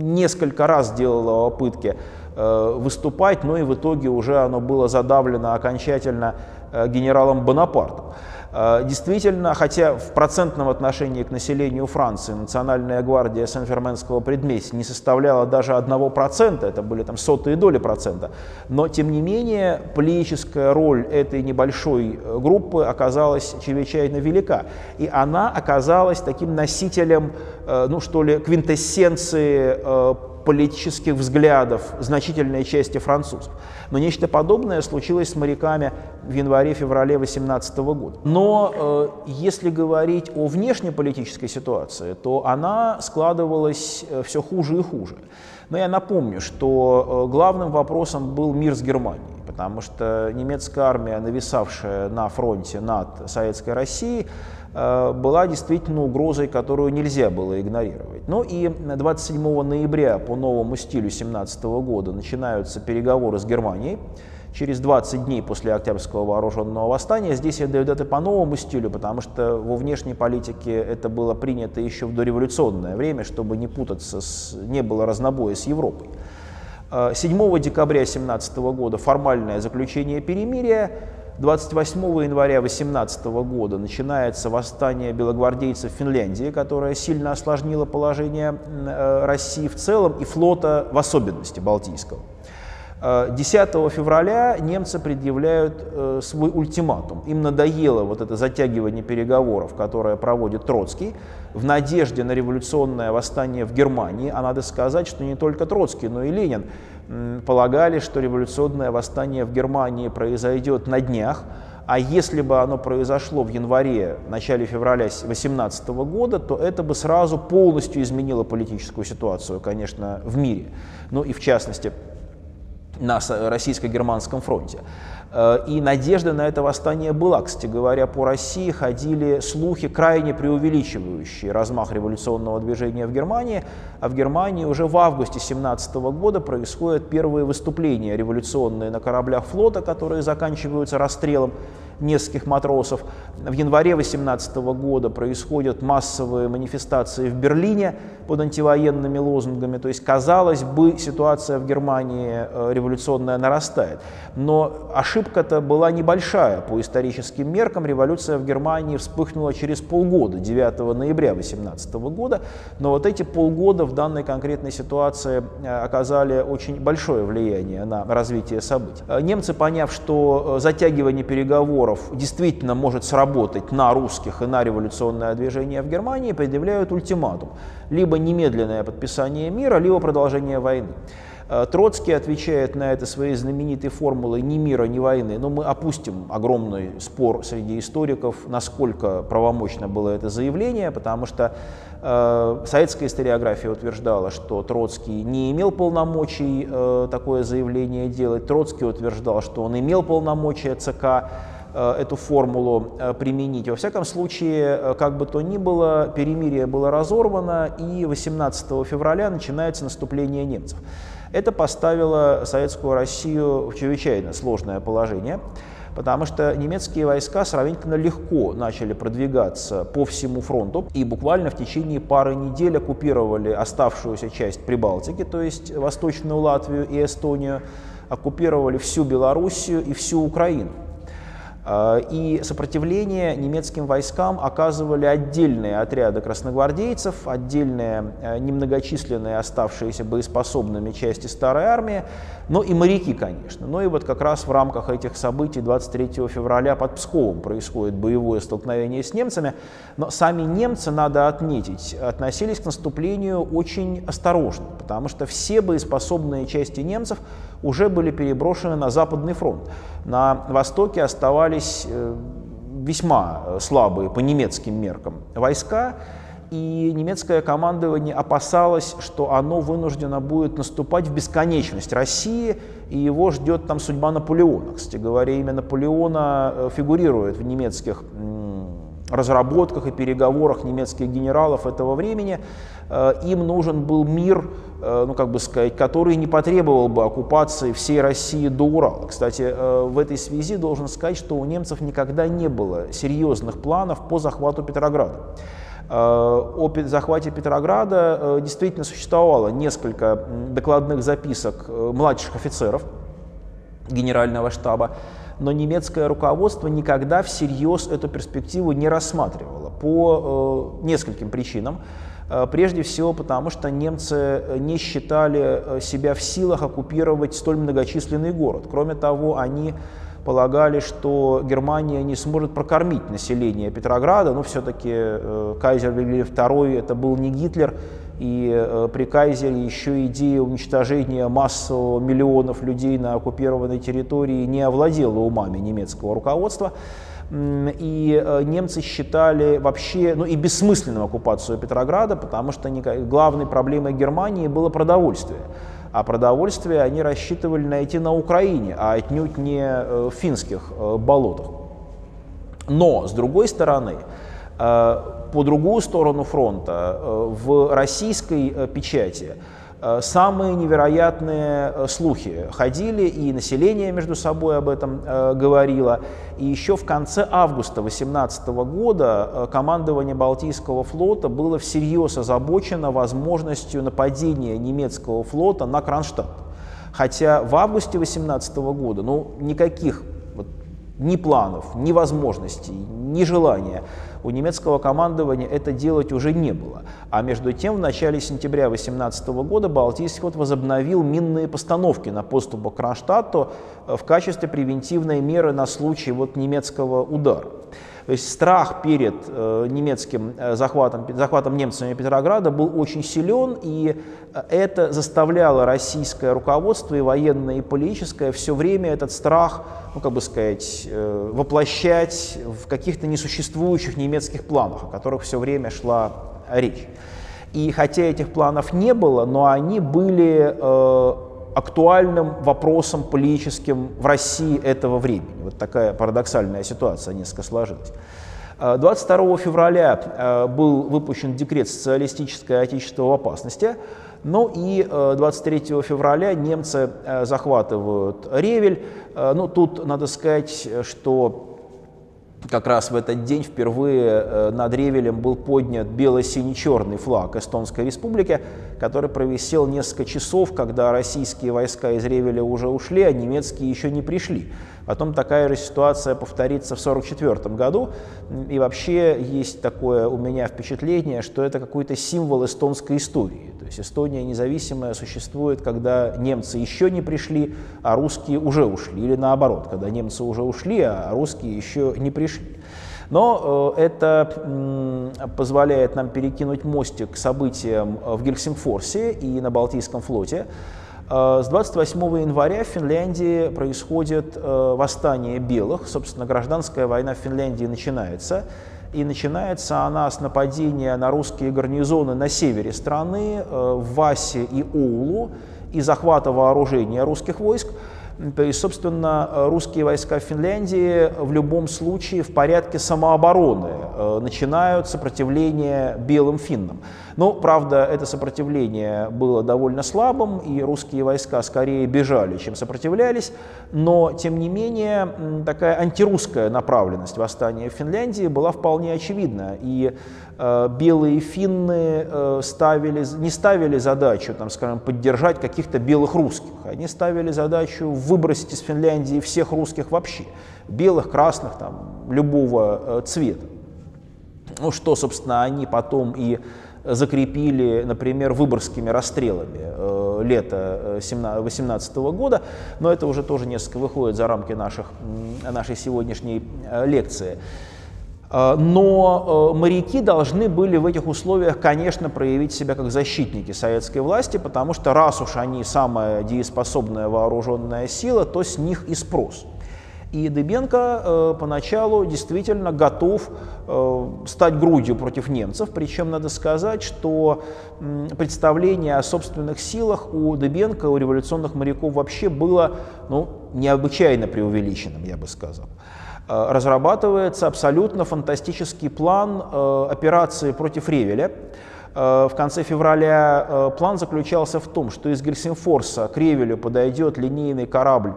несколько раз делало попытки э, выступать, но и в итоге уже оно было задавлено окончательно генералом Бонапартом. Э, действительно, хотя в процентном отношении к населению Франции Национальная гвардия Сен-Ферменского предместья не составляла даже 1%, это были там сотые доли процента, но тем не менее политическая роль этой небольшой э, группы оказалась чрезвычайно велика. И она оказалась таким носителем, э, ну что ли, квинтэссенции политических взглядов значительной части французов. Но нечто подобное случилось с моряками в январе-феврале 18 года. Но э, если говорить о внешнеполитической ситуации, то она складывалась э, все хуже и хуже. Но я напомню, что э, главным вопросом был мир с Германией, потому что немецкая армия, нависавшая на фронте над Советской Россией, Э, была действительно угрозой, которую нельзя было игнорировать. Ну и 27 ноября по новому стилю 2017 года начинаются переговоры с Германией. Через 20 дней после Октябрьского вооруженного восстания здесь я даю даты по новому стилю, потому что во внешней политике это было принято еще в дореволюционное время, чтобы не путаться, с, не было разнобоя с Европой. 7 э, декабря 2017 года формальное заключение перемирия, 28 января 2018 года начинается восстание белогвардейцев Финляндии, которое сильно осложнило положение э, России в целом и флота в особенности Балтийского. 10 э, февраля немцы предъявляют э, свой ультиматум. Им надоело вот это затягивание переговоров, которое проводит Троцкий, в надежде на революционное восстание в Германии. А надо сказать, что не только Троцкий, но и Ленин полагали, что революционное восстание в Германии произойдет на днях, а если бы оно произошло в январе, начале февраля 2018 года, то это бы сразу полностью изменило политическую ситуацию, конечно, в мире, ну и в частности на российско-германском фронте. Э, и надежда на это восстание была. Кстати говоря, по России ходили слухи, крайне преувеличивающие размах революционного движения в Германии. А в Германии уже в августе 17 года происходят первые выступления революционные на кораблях флота, которые заканчиваются расстрелом нескольких матросов. В январе 18 года происходят массовые манифестации в Берлине под антивоенными лозунгами. То есть, казалось бы, ситуация в Германии э, революционная нарастает. Но ошибка-то была небольшая. По историческим меркам революция в Германии вспыхнула через полгода, 9 ноября 18 года. Но вот эти полгода в данной конкретной ситуации э, оказали очень большое влияние на развитие событий. Э, немцы, поняв, что затягивание переговоров переговоров действительно может сработать на русских и на революционное движение в Германии, предъявляют ультиматум. Либо немедленное подписание мира, либо продолжение войны. Э, Троцкий отвечает на это своей знаменитой формулой «ни мира, ни войны». Но мы опустим огромный спор среди историков, насколько правомочно было это заявление, потому что э, советская историография утверждала, что Троцкий не имел полномочий э, такое заявление делать. Троцкий утверждал, что он имел полномочия ЦК Э, эту формулу э, применить. Во всяком случае, как бы то ни было, перемирие было разорвано, и 18 февраля начинается наступление немцев. Это поставило советскую Россию в чрезвычайно сложное положение, потому что немецкие войска сравнительно легко начали продвигаться по всему фронту и буквально в течение пары недель оккупировали оставшуюся часть Прибалтики, то есть Восточную Латвию и Эстонию, оккупировали всю Белоруссию и всю Украину. Э, и сопротивление немецким войскам оказывали отдельные отряды красногвардейцев, отдельные э, немногочисленные оставшиеся боеспособными части старой армии, но и моряки, конечно. Но и вот как раз в рамках этих событий 23 февраля под Псковом происходит боевое столкновение с немцами. Но сами немцы, надо отметить, относились к наступлению очень осторожно, потому что все боеспособные части немцев уже были переброшены на Западный фронт. На Востоке оставались э, весьма э, слабые по немецким меркам войска, и немецкое командование опасалось, что оно вынуждено будет наступать в бесконечность России, и его ждет там судьба Наполеона. Кстати говоря, имя Наполеона э, фигурирует в немецких разработках и переговорах немецких генералов этого времени. Э, им нужен был мир, э, ну как бы сказать, который не потребовал бы оккупации всей России до Урала. Кстати, э, в этой связи должен сказать, что у немцев никогда не было серьезных планов по захвату Петрограда. О захвате Петрограда действительно существовало несколько докладных записок младших офицеров генерального штаба, но немецкое руководство никогда всерьез эту перспективу не рассматривало по э, нескольким причинам. Э, прежде всего потому, что немцы не считали э, себя в силах оккупировать столь многочисленный город. Кроме того, они полагали, что Германия не сможет прокормить население Петрограда, но все-таки э, кайзер Вильгельм II это был не Гитлер, и э, при кайзере еще идея уничтожения массового миллионов людей на оккупированной территории не овладела умами немецкого руководства. И э, немцы считали вообще, ну и бессмысленную оккупацию Петрограда, потому что главной проблемой Германии было продовольствие а продовольствие они рассчитывали найти на Украине, а отнюдь не э, в финских болотах. Но, с другой стороны, по другую сторону фронта, в российской печати Э, самые невероятные э, слухи ходили, и население между собой об этом э, говорило. И еще в конце августа 2018 года командование Балтийского флота было всерьез озабочено возможностью нападения немецкого флота на Кронштадт. Хотя в августе 2018 года ну, никаких вот, ни планов, ни возможностей, ни желания у немецкого командования это делать уже не было. А между тем, в начале сентября 2018 года Балтийский флот возобновил минные постановки на поступах к Кронштадту э, в качестве превентивной меры на случай вот немецкого удара. То есть страх перед э, немецким э, захватом, захватом немцами Петрограда был очень силен, и э, это заставляло российское руководство и военное, и политическое все время этот страх, ну, как бы сказать, воплощать в каких-то несуществующих немецких планах, о которых все время шла речь. И хотя этих планов не было, но они были актуальным вопросом политическим в России этого времени. Вот такая парадоксальная ситуация несколько сложилась. 22 э, февраля э, был выпущен декрет «Социалистическое отечество в опасности», ну и 23 э, февраля немцы захватывают Ревель. Ну, тут надо сказать, что как раз в этот день впервые над Ревелем был поднят бело-синий-черный флаг Эстонской республики, который провисел несколько часов, когда российские войска из Ревеля уже ушли, а немецкие еще не пришли. Потом такая же ситуация повторится в 1944 году. И вообще есть такое у меня впечатление, что это какой-то символ эстонской истории. То есть Эстония независимая существует, когда немцы еще не пришли, а русские уже ушли. Или наоборот, когда немцы уже ушли, а русские еще не пришли. Но э, это позволяет нам перекинуть мостик к событиям в Гельсингфорсе и на Балтийском флоте. Э, с 28 января в Финляндии происходит э, восстание белых, собственно, гражданская война в Финляндии начинается. И начинается она с нападения на русские гарнизоны на севере страны, в Васе и Оулу, и захвата вооружения русских войск. Есть, собственно, русские войска в Финляндии в любом случае в порядке самообороны э, начинают сопротивление белым финнам. Но, правда, это сопротивление было довольно слабым, и русские войска скорее бежали, чем сопротивлялись. Но, тем не менее, такая антирусская направленность восстания в Финляндии была вполне очевидна. И белые финны э, ставили, не ставили задачу, там, скажем, поддержать каких-то белых русских. Они ставили задачу выбросить из Финляндии всех русских вообще. Белых, красных, там, любого э, цвета. Ну, что, собственно, они потом и закрепили, например, выборгскими расстрелами э, лета 2018 года, но это уже тоже несколько выходит за рамки наших, нашей сегодняшней лекции. А, но э, моряки должны были в этих условиях, конечно, проявить себя как защитники советской власти, потому что раз уж они самая дееспособная вооруженная сила, то с них и спрос. И Дыбенко э, поначалу действительно готов э, стать грудью против немцев, причем надо сказать, что э, представление о собственных силах у Дыбенко, у революционных моряков вообще было ну, необычайно преувеличенным, я бы сказал. Э, разрабатывается абсолютно фантастический план э, операции против Ревеля. Э, в конце февраля план заключался в том, что из Гельсинфорса к Ревелю подойдет линейный корабль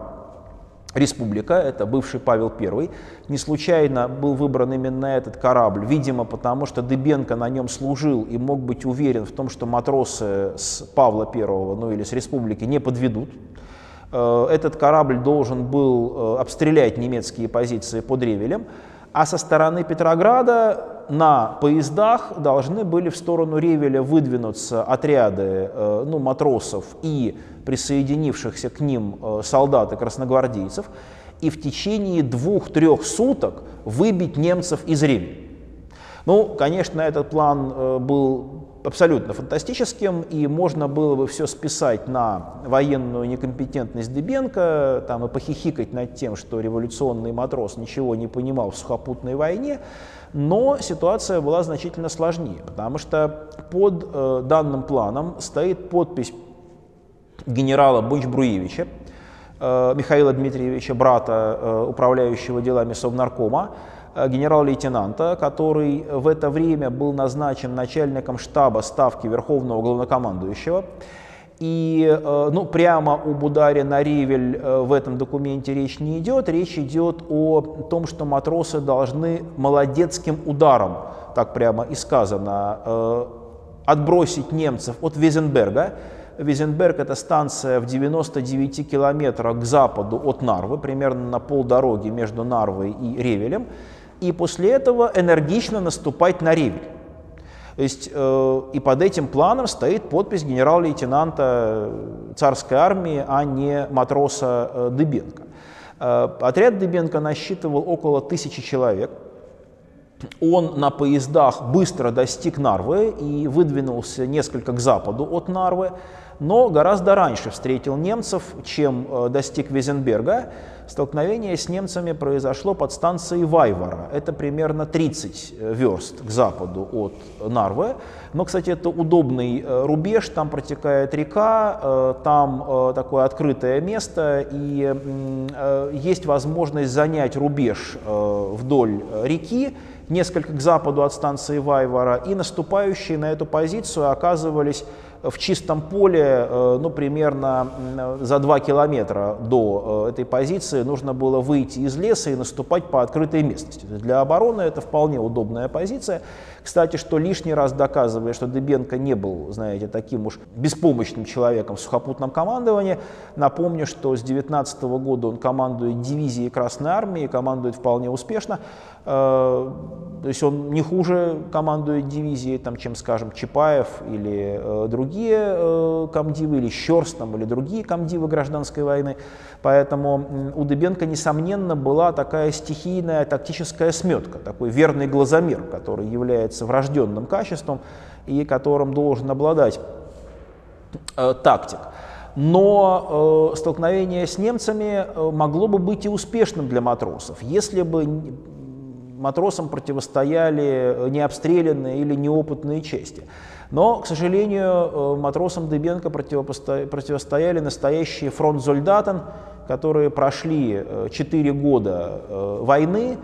Республика, это бывший Павел I. Не случайно был выбран именно этот корабль, видимо, потому что Дыбенко на нем служил и мог быть уверен в том, что матросы с Павла I, ну или с Республики, не подведут. Этот корабль должен был обстрелять немецкие позиции под Ревелем, а со стороны Петрограда на поездах должны были в сторону Ревеля выдвинуться отряды ну, матросов и присоединившихся к ним солдат и красногвардейцев, и в течение двух-трех суток выбить немцев из Ревеля. Ну, конечно, этот план э, был абсолютно фантастическим, и можно было бы все списать на военную некомпетентность Дебенко, там, и похихикать над тем, что революционный матрос ничего не понимал в сухопутной войне, но ситуация была значительно сложнее, потому что под э, данным планом стоит подпись генерала Бунч-Бруевича, э, Михаила Дмитриевича, брата э, управляющего делами Совнаркома, генерал-лейтенанта, который в это время был назначен начальником штаба Ставки Верховного Главнокомандующего. И э, ну, прямо об ударе на Ревель э, в этом документе речь не идет. Речь идет о том, что матросы должны молодецким ударом, так прямо и сказано, отбросить немцев от Визенберга. Визенберг – это станция в 99 километрах к западу от Нарвы, примерно на полдороги между Нарвой и Ревелем и после этого энергично наступать на Ревель. То есть э, и под этим планом стоит подпись генерал-лейтенанта царской армии, а не матроса э, Дыбенко. Э, отряд Дыбенко насчитывал около тысячи человек. Он на поездах быстро достиг Нарвы и выдвинулся несколько к западу от Нарвы, но гораздо раньше встретил немцев, чем э, достиг Визенберга. Столкновение с немцами произошло под станцией Вайвара. Это примерно 30 э, верст к западу от Нарвы. Но, кстати, это удобный э, рубеж, там протекает река, э, там такое открытое место, и есть возможность занять рубеж вдоль реки, несколько к западу от станции Вайвара, и наступающие на эту позицию оказывались в чистом поле, э, ну, примерно за 2 километра до э, этой позиции нужно было выйти из леса и наступать по открытой местности. Для обороны это вполне удобная позиция. Кстати, что лишний раз доказывает, что Дебенко не был, знаете, таким уж беспомощным человеком в сухопутном командовании. Напомню, что с 19 года он командует дивизией Красной Армии, командует вполне успешно. Э, то есть он не хуже командует дивизией, там, чем, скажем, Чапаев или э, другие э, комдивы, или Щерс, или другие комдивы гражданской войны. Поэтому у Дыбенко, несомненно, была такая стихийная тактическая сметка, такой верный глазомер, который является врожденным качеством и которым должен обладать э, тактик. Но э, столкновение с немцами э, могло бы быть и успешным для матросов, если бы матросам противостояли э, необстрелянные или неопытные части. Но, к сожалению, э, матросам Дыбенко противостояли настоящие фронт Зольдатен, которые прошли 4 э, года войны,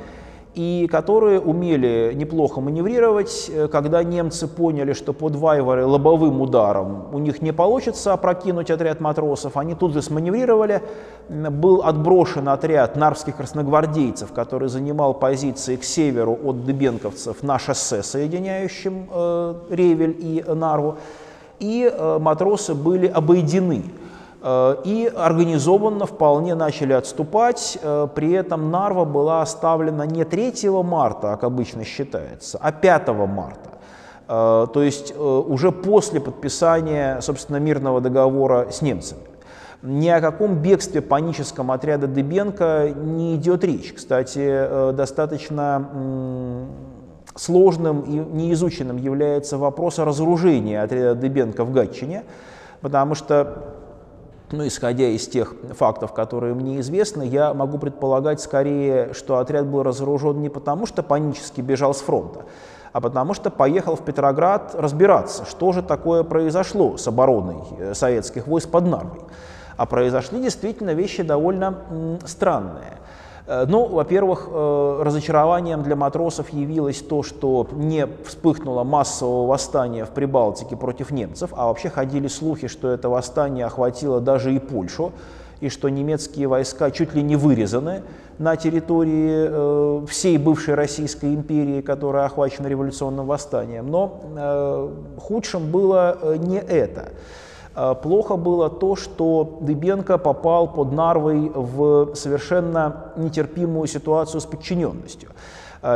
и которые умели неплохо маневрировать. Э, когда немцы поняли, что под Вайвары лобовым ударом у них не получится опрокинуть отряд матросов, они тут же сманеврировали. Был отброшен отряд нарвских красногвардейцев, который занимал позиции к северу от Дыбенковцев на шоссе, соединяющем э, Ревель и Нарву. И э, матросы были обойдены. Э, и организованно вполне начали отступать. Э, при этом Нарва была оставлена не 3 марта, как обычно считается, а 5 марта. Э, то есть уже после подписания, собственно, мирного договора с немцами. Ни о каком бегстве паническом отряда Дыбенко не идет речь. Кстати, достаточно сложным и неизученным является вопрос о разоружении отряда Дыбенко в Гатчине, потому что ну, исходя из тех фактов, которые мне известны, я могу предполагать скорее, что отряд был разоружен не потому, что панически бежал с фронта, а потому что поехал в Петроград разбираться, что же такое произошло с обороной э, советских войск под Нарвой. А произошли действительно вещи довольно странные. Э, ну, во-первых, э, разочарованием для матросов явилось то, что не вспыхнуло массового восстания в Прибалтике против немцев, а вообще ходили слухи, что это восстание охватило даже и Польшу, и что немецкие войска чуть ли не вырезаны на территории э, всей бывшей Российской империи, которая охвачена революционным восстанием. Но худшим было не это. Плохо было то, что Дыбенко попал под Нарвой в совершенно нетерпимую ситуацию с подчиненностью.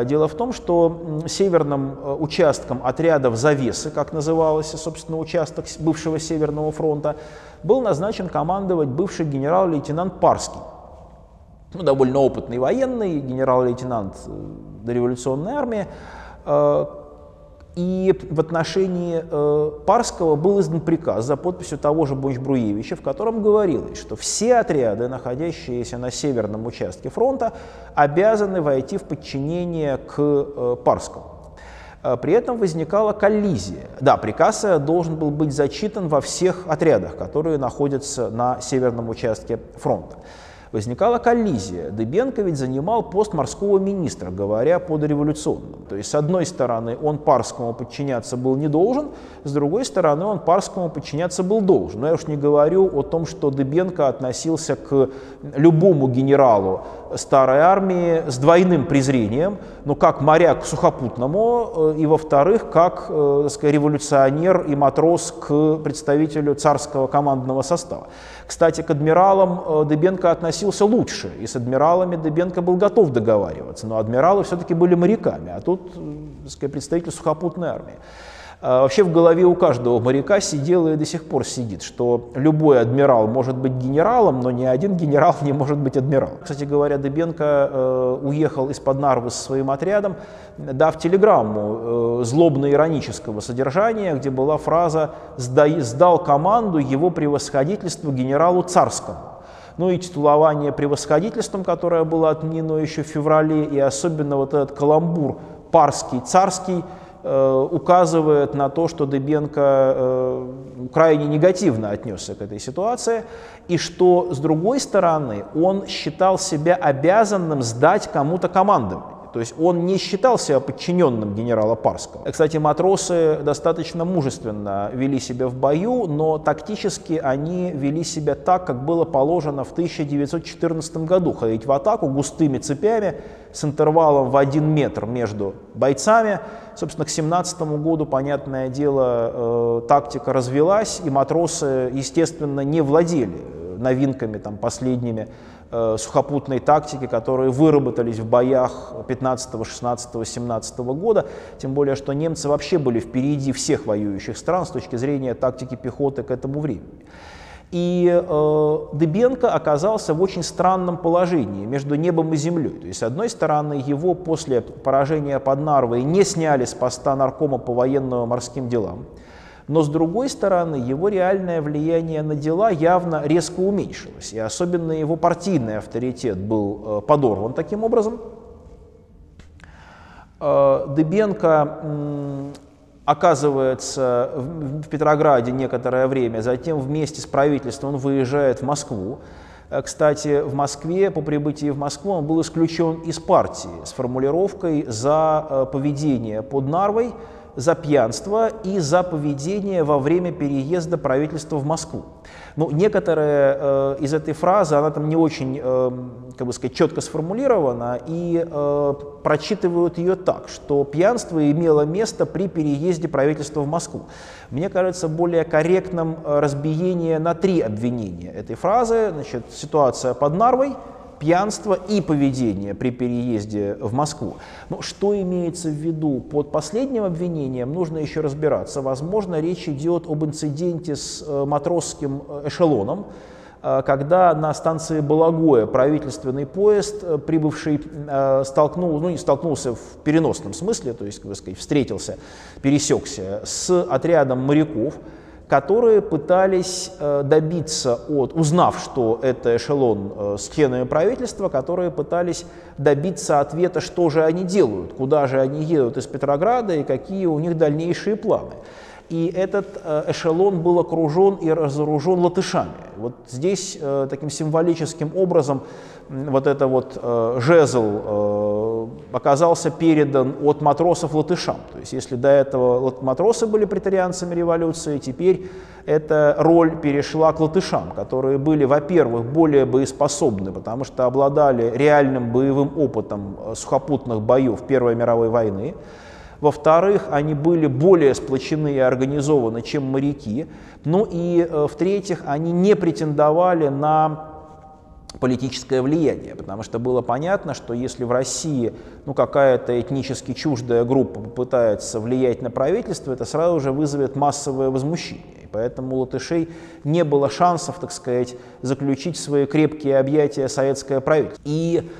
Дело в том, что северным участком отрядов «Завесы», как назывался, собственно, участок бывшего Северного фронта, был назначен командовать бывший генерал-лейтенант Парский. Ну, довольно опытный военный, генерал-лейтенант дореволюционной армии, и в отношении э, Парского был издан приказ за подписью того же Бонч-Бруевича, в котором говорилось, что все отряды, находящиеся на северном участке фронта, обязаны войти в подчинение к э, Парскому. Э, при этом возникала коллизия. Да, приказ должен был быть зачитан во всех отрядах, которые находятся на северном участке фронта возникала коллизия. Дыбенко ведь занимал пост морского министра, говоря под революционным. То есть, с одной стороны, он Парскому подчиняться был не должен, с другой стороны, он Парскому подчиняться был должен. Но я уж не говорю о том, что Дыбенко относился к любому генералу старой армии с двойным презрением, ну, как моряк к сухопутному, э, и, во-вторых, как э, сказать, революционер и матрос к представителю царского командного состава. Кстати, к адмиралам э, Дыбенко относился лучше, и с адмиралами Дыбенко был готов договариваться, но адмиралы все-таки были моряками, а тут сказать, представитель сухопутной армии. А вообще в голове у каждого моряка сидело и до сих пор сидит, что любой адмирал может быть генералом, но ни один генерал не может быть адмиралом. Кстати говоря, Дыбенко э, уехал из-под Нарвы со своим отрядом, дав телеграмму э, злобно-иронического содержания, где была фраза «сдал команду его превосходительству генералу Царскому». Ну и титулование превосходительством, которое было отменено еще в феврале, и особенно вот этот каламбур «парский», «царский», указывает на то, что Дыбенко э, крайне негативно отнесся к этой ситуации, и что, с другой стороны, он считал себя обязанным сдать кому-то командование. То есть он не считал себя подчиненным генерала Парского. Кстати, матросы достаточно мужественно вели себя в бою, но тактически они вели себя так, как было положено в 1914 году. Ходить в атаку густыми цепями с интервалом в один метр между бойцами. Собственно, к 17 году, понятное дело, э, тактика развелась, и матросы, естественно, не владели новинками там, последними э, сухопутной тактики, которые выработались в боях 15, 16, 17 года, тем более, что немцы вообще были впереди всех воюющих стран с точки зрения тактики пехоты к этому времени. И э, Дыбенко оказался в очень странном положении между небом и землей. То есть, с одной стороны, его после поражения под Нарвой не сняли с поста наркома по военно-морским делам, но с другой стороны, его реальное влияние на дела явно резко уменьшилось, и особенно его партийный авторитет был э, подорван таким образом. Э, Дыбенко оказывается в Петрограде некоторое время, затем вместе с правительством он выезжает в Москву. Э, кстати, в Москве, по прибытии в Москву, он был исключен из партии с формулировкой «за э, поведение под Нарвой», за пьянство и за поведение во время переезда правительства в Москву. Ну, некоторые э, из этой фразы, она там не очень, э, как бы сказать, четко сформулирована, и э, прочитывают ее так, что пьянство имело место при переезде правительства в Москву. Мне кажется более корректным э, разбиение на три обвинения этой фразы. Значит, ситуация под Нарвой – пьянство и поведение при переезде в Москву. Но что имеется в виду? Под последним обвинением нужно еще разбираться. Возможно, речь идет об инциденте с э, матросским э, эшелоном, э, когда на станции Балагоя правительственный поезд, прибывший, столкнул, ну не столкнулся в переносном смысле, то есть, сказать, встретился, пересекся с отрядом моряков, которые пытались э, добиться от, узнав, что это эшелон э, с членами правительства, которые пытались добиться ответа, что же они делают, куда же они едут из Петрограда и какие у них дальнейшие планы. И этот э, эшелон был окружен и разоружен латышами. Вот здесь таким символическим образом вот это вот жезл оказался передан от матросов латышам. То есть если до этого матросы были претарианцами революции, теперь эта роль перешла к латышам, которые были, во-первых, более боеспособны, потому что обладали реальным боевым опытом э, сухопутных боев Первой мировой войны, Во-вторых, они были более сплочены и организованы, чем моряки. Ну и э, в-третьих, они не претендовали на политическое влияние, потому что было понятно, что если в России ну, какая-то этнически чуждая группа попытается влиять на правительство, это сразу же вызовет массовое возмущение. И поэтому у латышей не было шансов, так сказать, заключить свои крепкие объятия советское правительство. И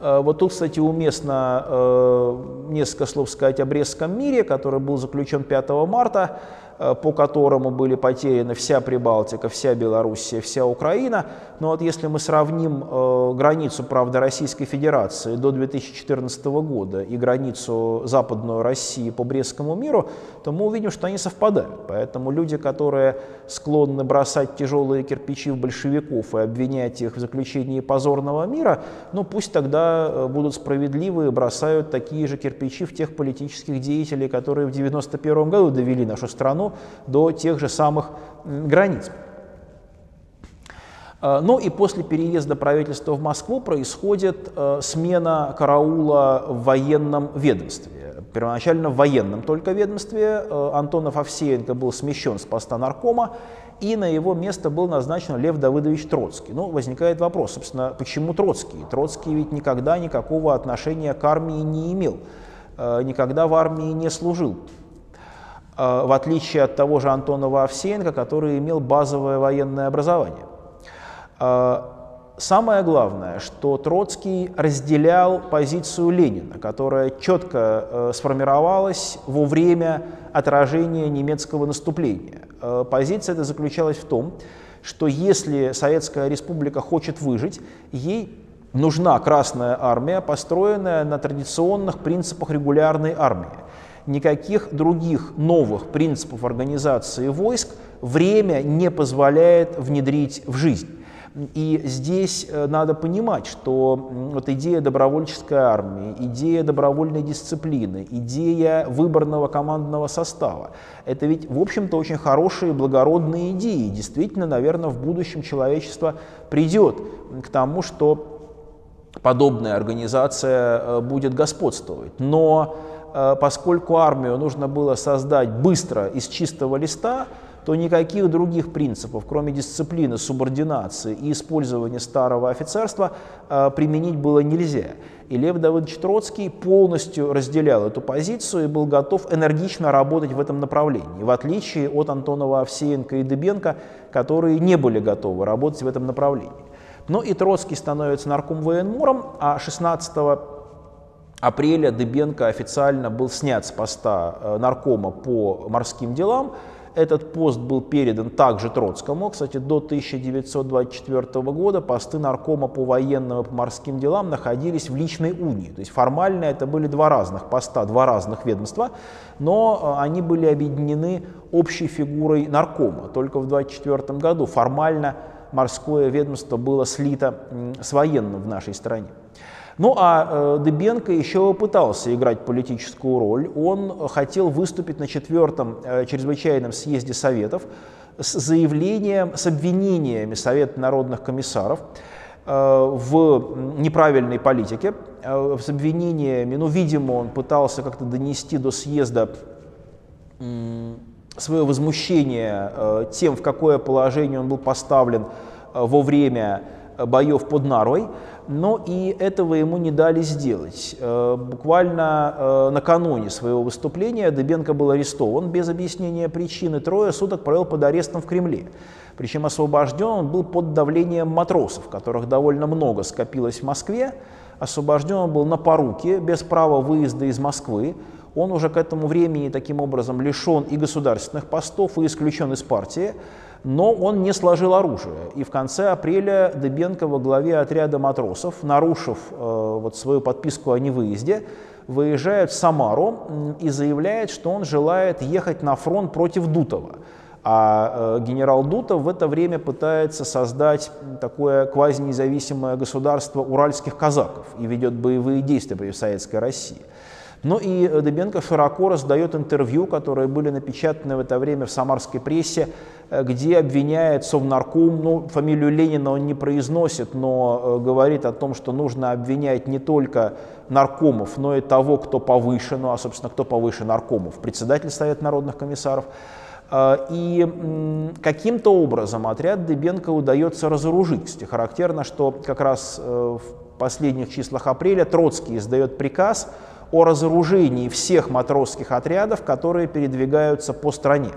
Э, вот тут, кстати, уместно э, несколько слов сказать о Брестском мире, который был заключен 5 марта. Э, по которому были потеряны вся Прибалтика, вся Белоруссия, вся Украина. Но вот если мы сравним э, границу, правда, Российской Федерации до 2014 года и границу Западную России по Брестскому миру, то мы увидим, что они совпадают. Поэтому люди, которые склонны бросать тяжелые кирпичи в большевиков и обвинять их в заключении позорного мира, ну пусть тогда э, будут справедливы и бросают такие же кирпичи в тех политических деятелей, которые в 1991 году довели нашу страну до тех же самых границ. Э, ну и после переезда правительства в Москву происходит э, смена караула в военном ведомстве. Первоначально в военном только ведомстве э, Антонов Овсеенко был смещен с поста наркома, и на его место был назначен Лев Давыдович Троцкий. Ну, возникает вопрос, собственно, почему Троцкий? Троцкий ведь никогда никакого отношения к армии не имел, никогда в армии не служил. Э, в отличие от того же Антонова Овсеенко, который имел базовое военное образование. Э, самое главное, что Троцкий разделял позицию Ленина, которая четко э, сформировалась во время отражения немецкого наступления. Позиция эта заключалась в том, что если Советская Республика хочет выжить, ей нужна Красная Армия, построенная на традиционных принципах регулярной армии никаких других новых принципов организации войск время не позволяет внедрить в жизнь. И здесь э, надо понимать, что вот идея добровольческой армии, идея добровольной дисциплины, идея выборного командного состава, это ведь, в общем-то, очень хорошие, благородные идеи. Действительно, наверное, в будущем человечество придет к тому, что подобная организация э, будет господствовать. Но поскольку армию нужно было создать быстро из чистого листа, то никаких других принципов, кроме дисциплины, субординации и использования старого офицерства, э, применить было нельзя. И Лев Давыдович Троцкий полностью разделял эту позицию и был готов энергично работать в этом направлении, в отличие от Антонова Овсеенко и Дыбенко, которые не были готовы работать в этом направлении. Но и Троцкий становится нарком военмуром, а 16 апреля Дыбенко официально был снят с поста э, наркома по морским делам. Этот пост был передан также Троцкому. Кстати, до 1924 года посты наркома по военным и по морским делам находились в личной унии. То есть формально это были два разных поста, два разных ведомства, но э, они были объединены общей фигурой наркома. Только в 1924 году формально морское ведомство было слито с военным в нашей стране. Ну а э, Дыбенко еще пытался играть политическую роль. Он хотел выступить на четвертом э, чрезвычайном съезде Советов с заявлением, с обвинениями Совета народных комиссаров э, в неправильной политике, с обвинениями, ну, видимо, он пытался как-то донести до съезда свое возмущение тем, в какое положение он был поставлен во время боев под Нарвой но и этого ему не дали сделать. Э, буквально э, накануне своего выступления Дыбенко был арестован без объяснения причины. Трое суток провел под арестом в Кремле. Причем освобожден он был под давлением матросов, которых довольно много скопилось в Москве. Освобожден он был на поруки, без права выезда из Москвы. Он уже к этому времени таким образом лишен и государственных постов, и исключен из партии но он не сложил оружие. И в конце апреля Дыбенко во главе отряда матросов, нарушив э, вот свою подписку о невыезде, выезжает в Самару и заявляет, что он желает ехать на фронт против Дутова. А э, генерал Дутов в это время пытается создать такое квазинезависимое государство уральских казаков и ведет боевые действия против Советской России. Ну и Дыбенко широко раздает интервью, которые были напечатаны в это время в самарской прессе, э, где обвиняет Совнарком, ну, фамилию Ленина он не произносит, но э, говорит о том, что нужно обвинять не только наркомов, но и того, кто повыше, ну а, собственно, кто повыше наркомов, председатель Совета народных комиссаров. Э, и каким-то образом отряд Дыбенко удается разоружить. Кстати, характерно, что как раз в последних числах апреля Троцкий издает приказ о разоружении всех матросских отрядов, которые передвигаются по стране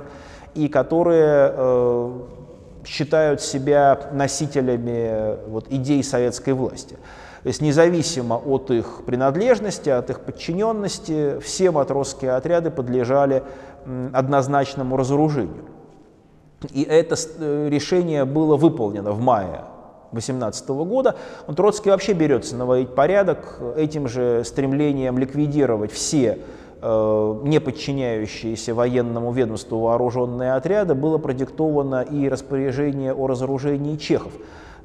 и которые э, считают себя носителями вот, идей советской власти. То есть независимо от их принадлежности, от их подчиненности, все матросские отряды подлежали однозначному разоружению. И это э, решение было выполнено в мае 18 года, он Троцкий вообще берется наводить порядок этим же стремлением ликвидировать все э, не подчиняющиеся военному ведомству вооруженные отряды, было продиктовано и распоряжение о разоружении чехов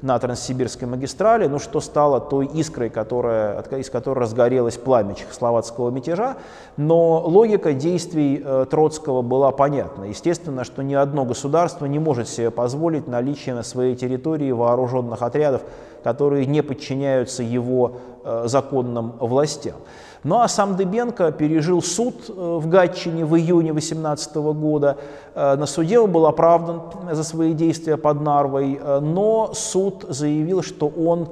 на Транссибирской магистрали, ну что стало той искрой, которая, из которой разгорелось пламя чехословацкого мятежа, но логика действий э, Троцкого была понятна. Естественно, что ни одно государство не может себе позволить наличие на своей территории вооруженных отрядов, которые не подчиняются его э, законным властям. Ну а сам Дыбенко пережил суд э, в Гатчине в июне 18 года. Э, на суде он был оправдан за свои действия под Нарвой, э, но суд заявил, что он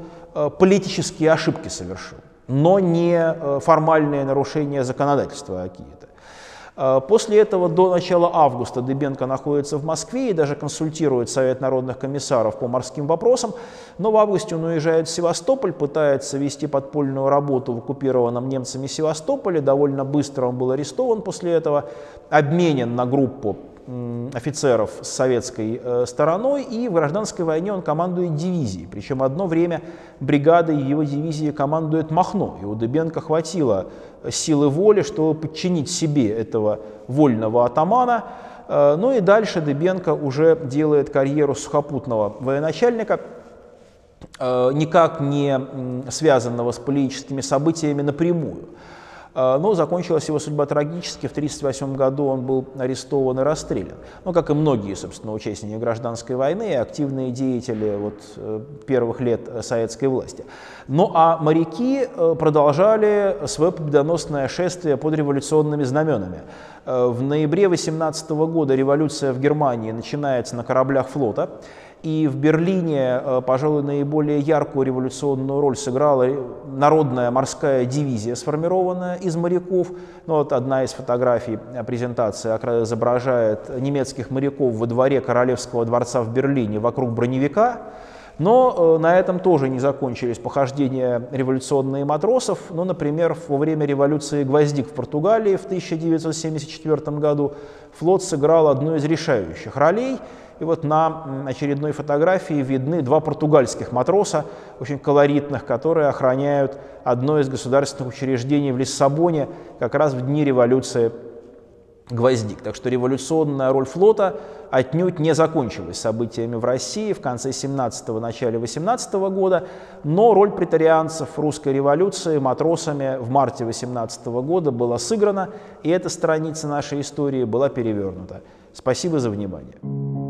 политические ошибки совершил, но не формальные нарушения законодательства какие-то. Э, после этого до начала августа Дыбенко находится в Москве и даже консультирует Совет народных комиссаров по морским вопросам, но в августе он уезжает в Севастополь, пытается вести подпольную работу в оккупированном немцами Севастополе, довольно быстро он был арестован после этого, обменен на группу офицеров с советской э, стороной, и в гражданской войне он командует дивизией. Причем одно время бригадой его дивизии командует Махно, и у Дыбенко хватило силы воли, чтобы подчинить себе этого вольного атамана. Э, ну и дальше Дыбенко уже делает карьеру сухопутного военачальника, э, никак не связанного с политическими событиями напрямую. А, но закончилась его судьба трагически. В 1938 году он был арестован и расстрелян. Ну, как и многие, собственно, участники гражданской войны активные деятели вот, э, первых лет советской власти. Ну, а моряки э, продолжали свое победоносное шествие под революционными знаменами. Э, в ноябре 18 года революция в Германии начинается на кораблях флота. И в Берлине, э, пожалуй, наиболее яркую революционную роль сыграла народная морская дивизия, сформированная из моряков. Ну, вот одна из фотографий презентации изображает немецких моряков во дворе Королевского дворца в Берлине вокруг броневика. Но э, на этом тоже не закончились похождения революционных матросов. Ну, например, во время революции «Гвоздик» в Португалии в 1974 году флот сыграл одну из решающих ролей – и вот на очередной фотографии видны два португальских матроса, очень колоритных, которые охраняют одно из государственных учреждений в Лиссабоне как раз в дни революции Гвоздик. Так что революционная роль флота отнюдь не закончилась событиями в России в конце 17-го, начале 18 -го года, но роль претарианцев русской революции матросами в марте 18 -го года была сыграна, и эта страница нашей истории была перевернута. Спасибо за внимание.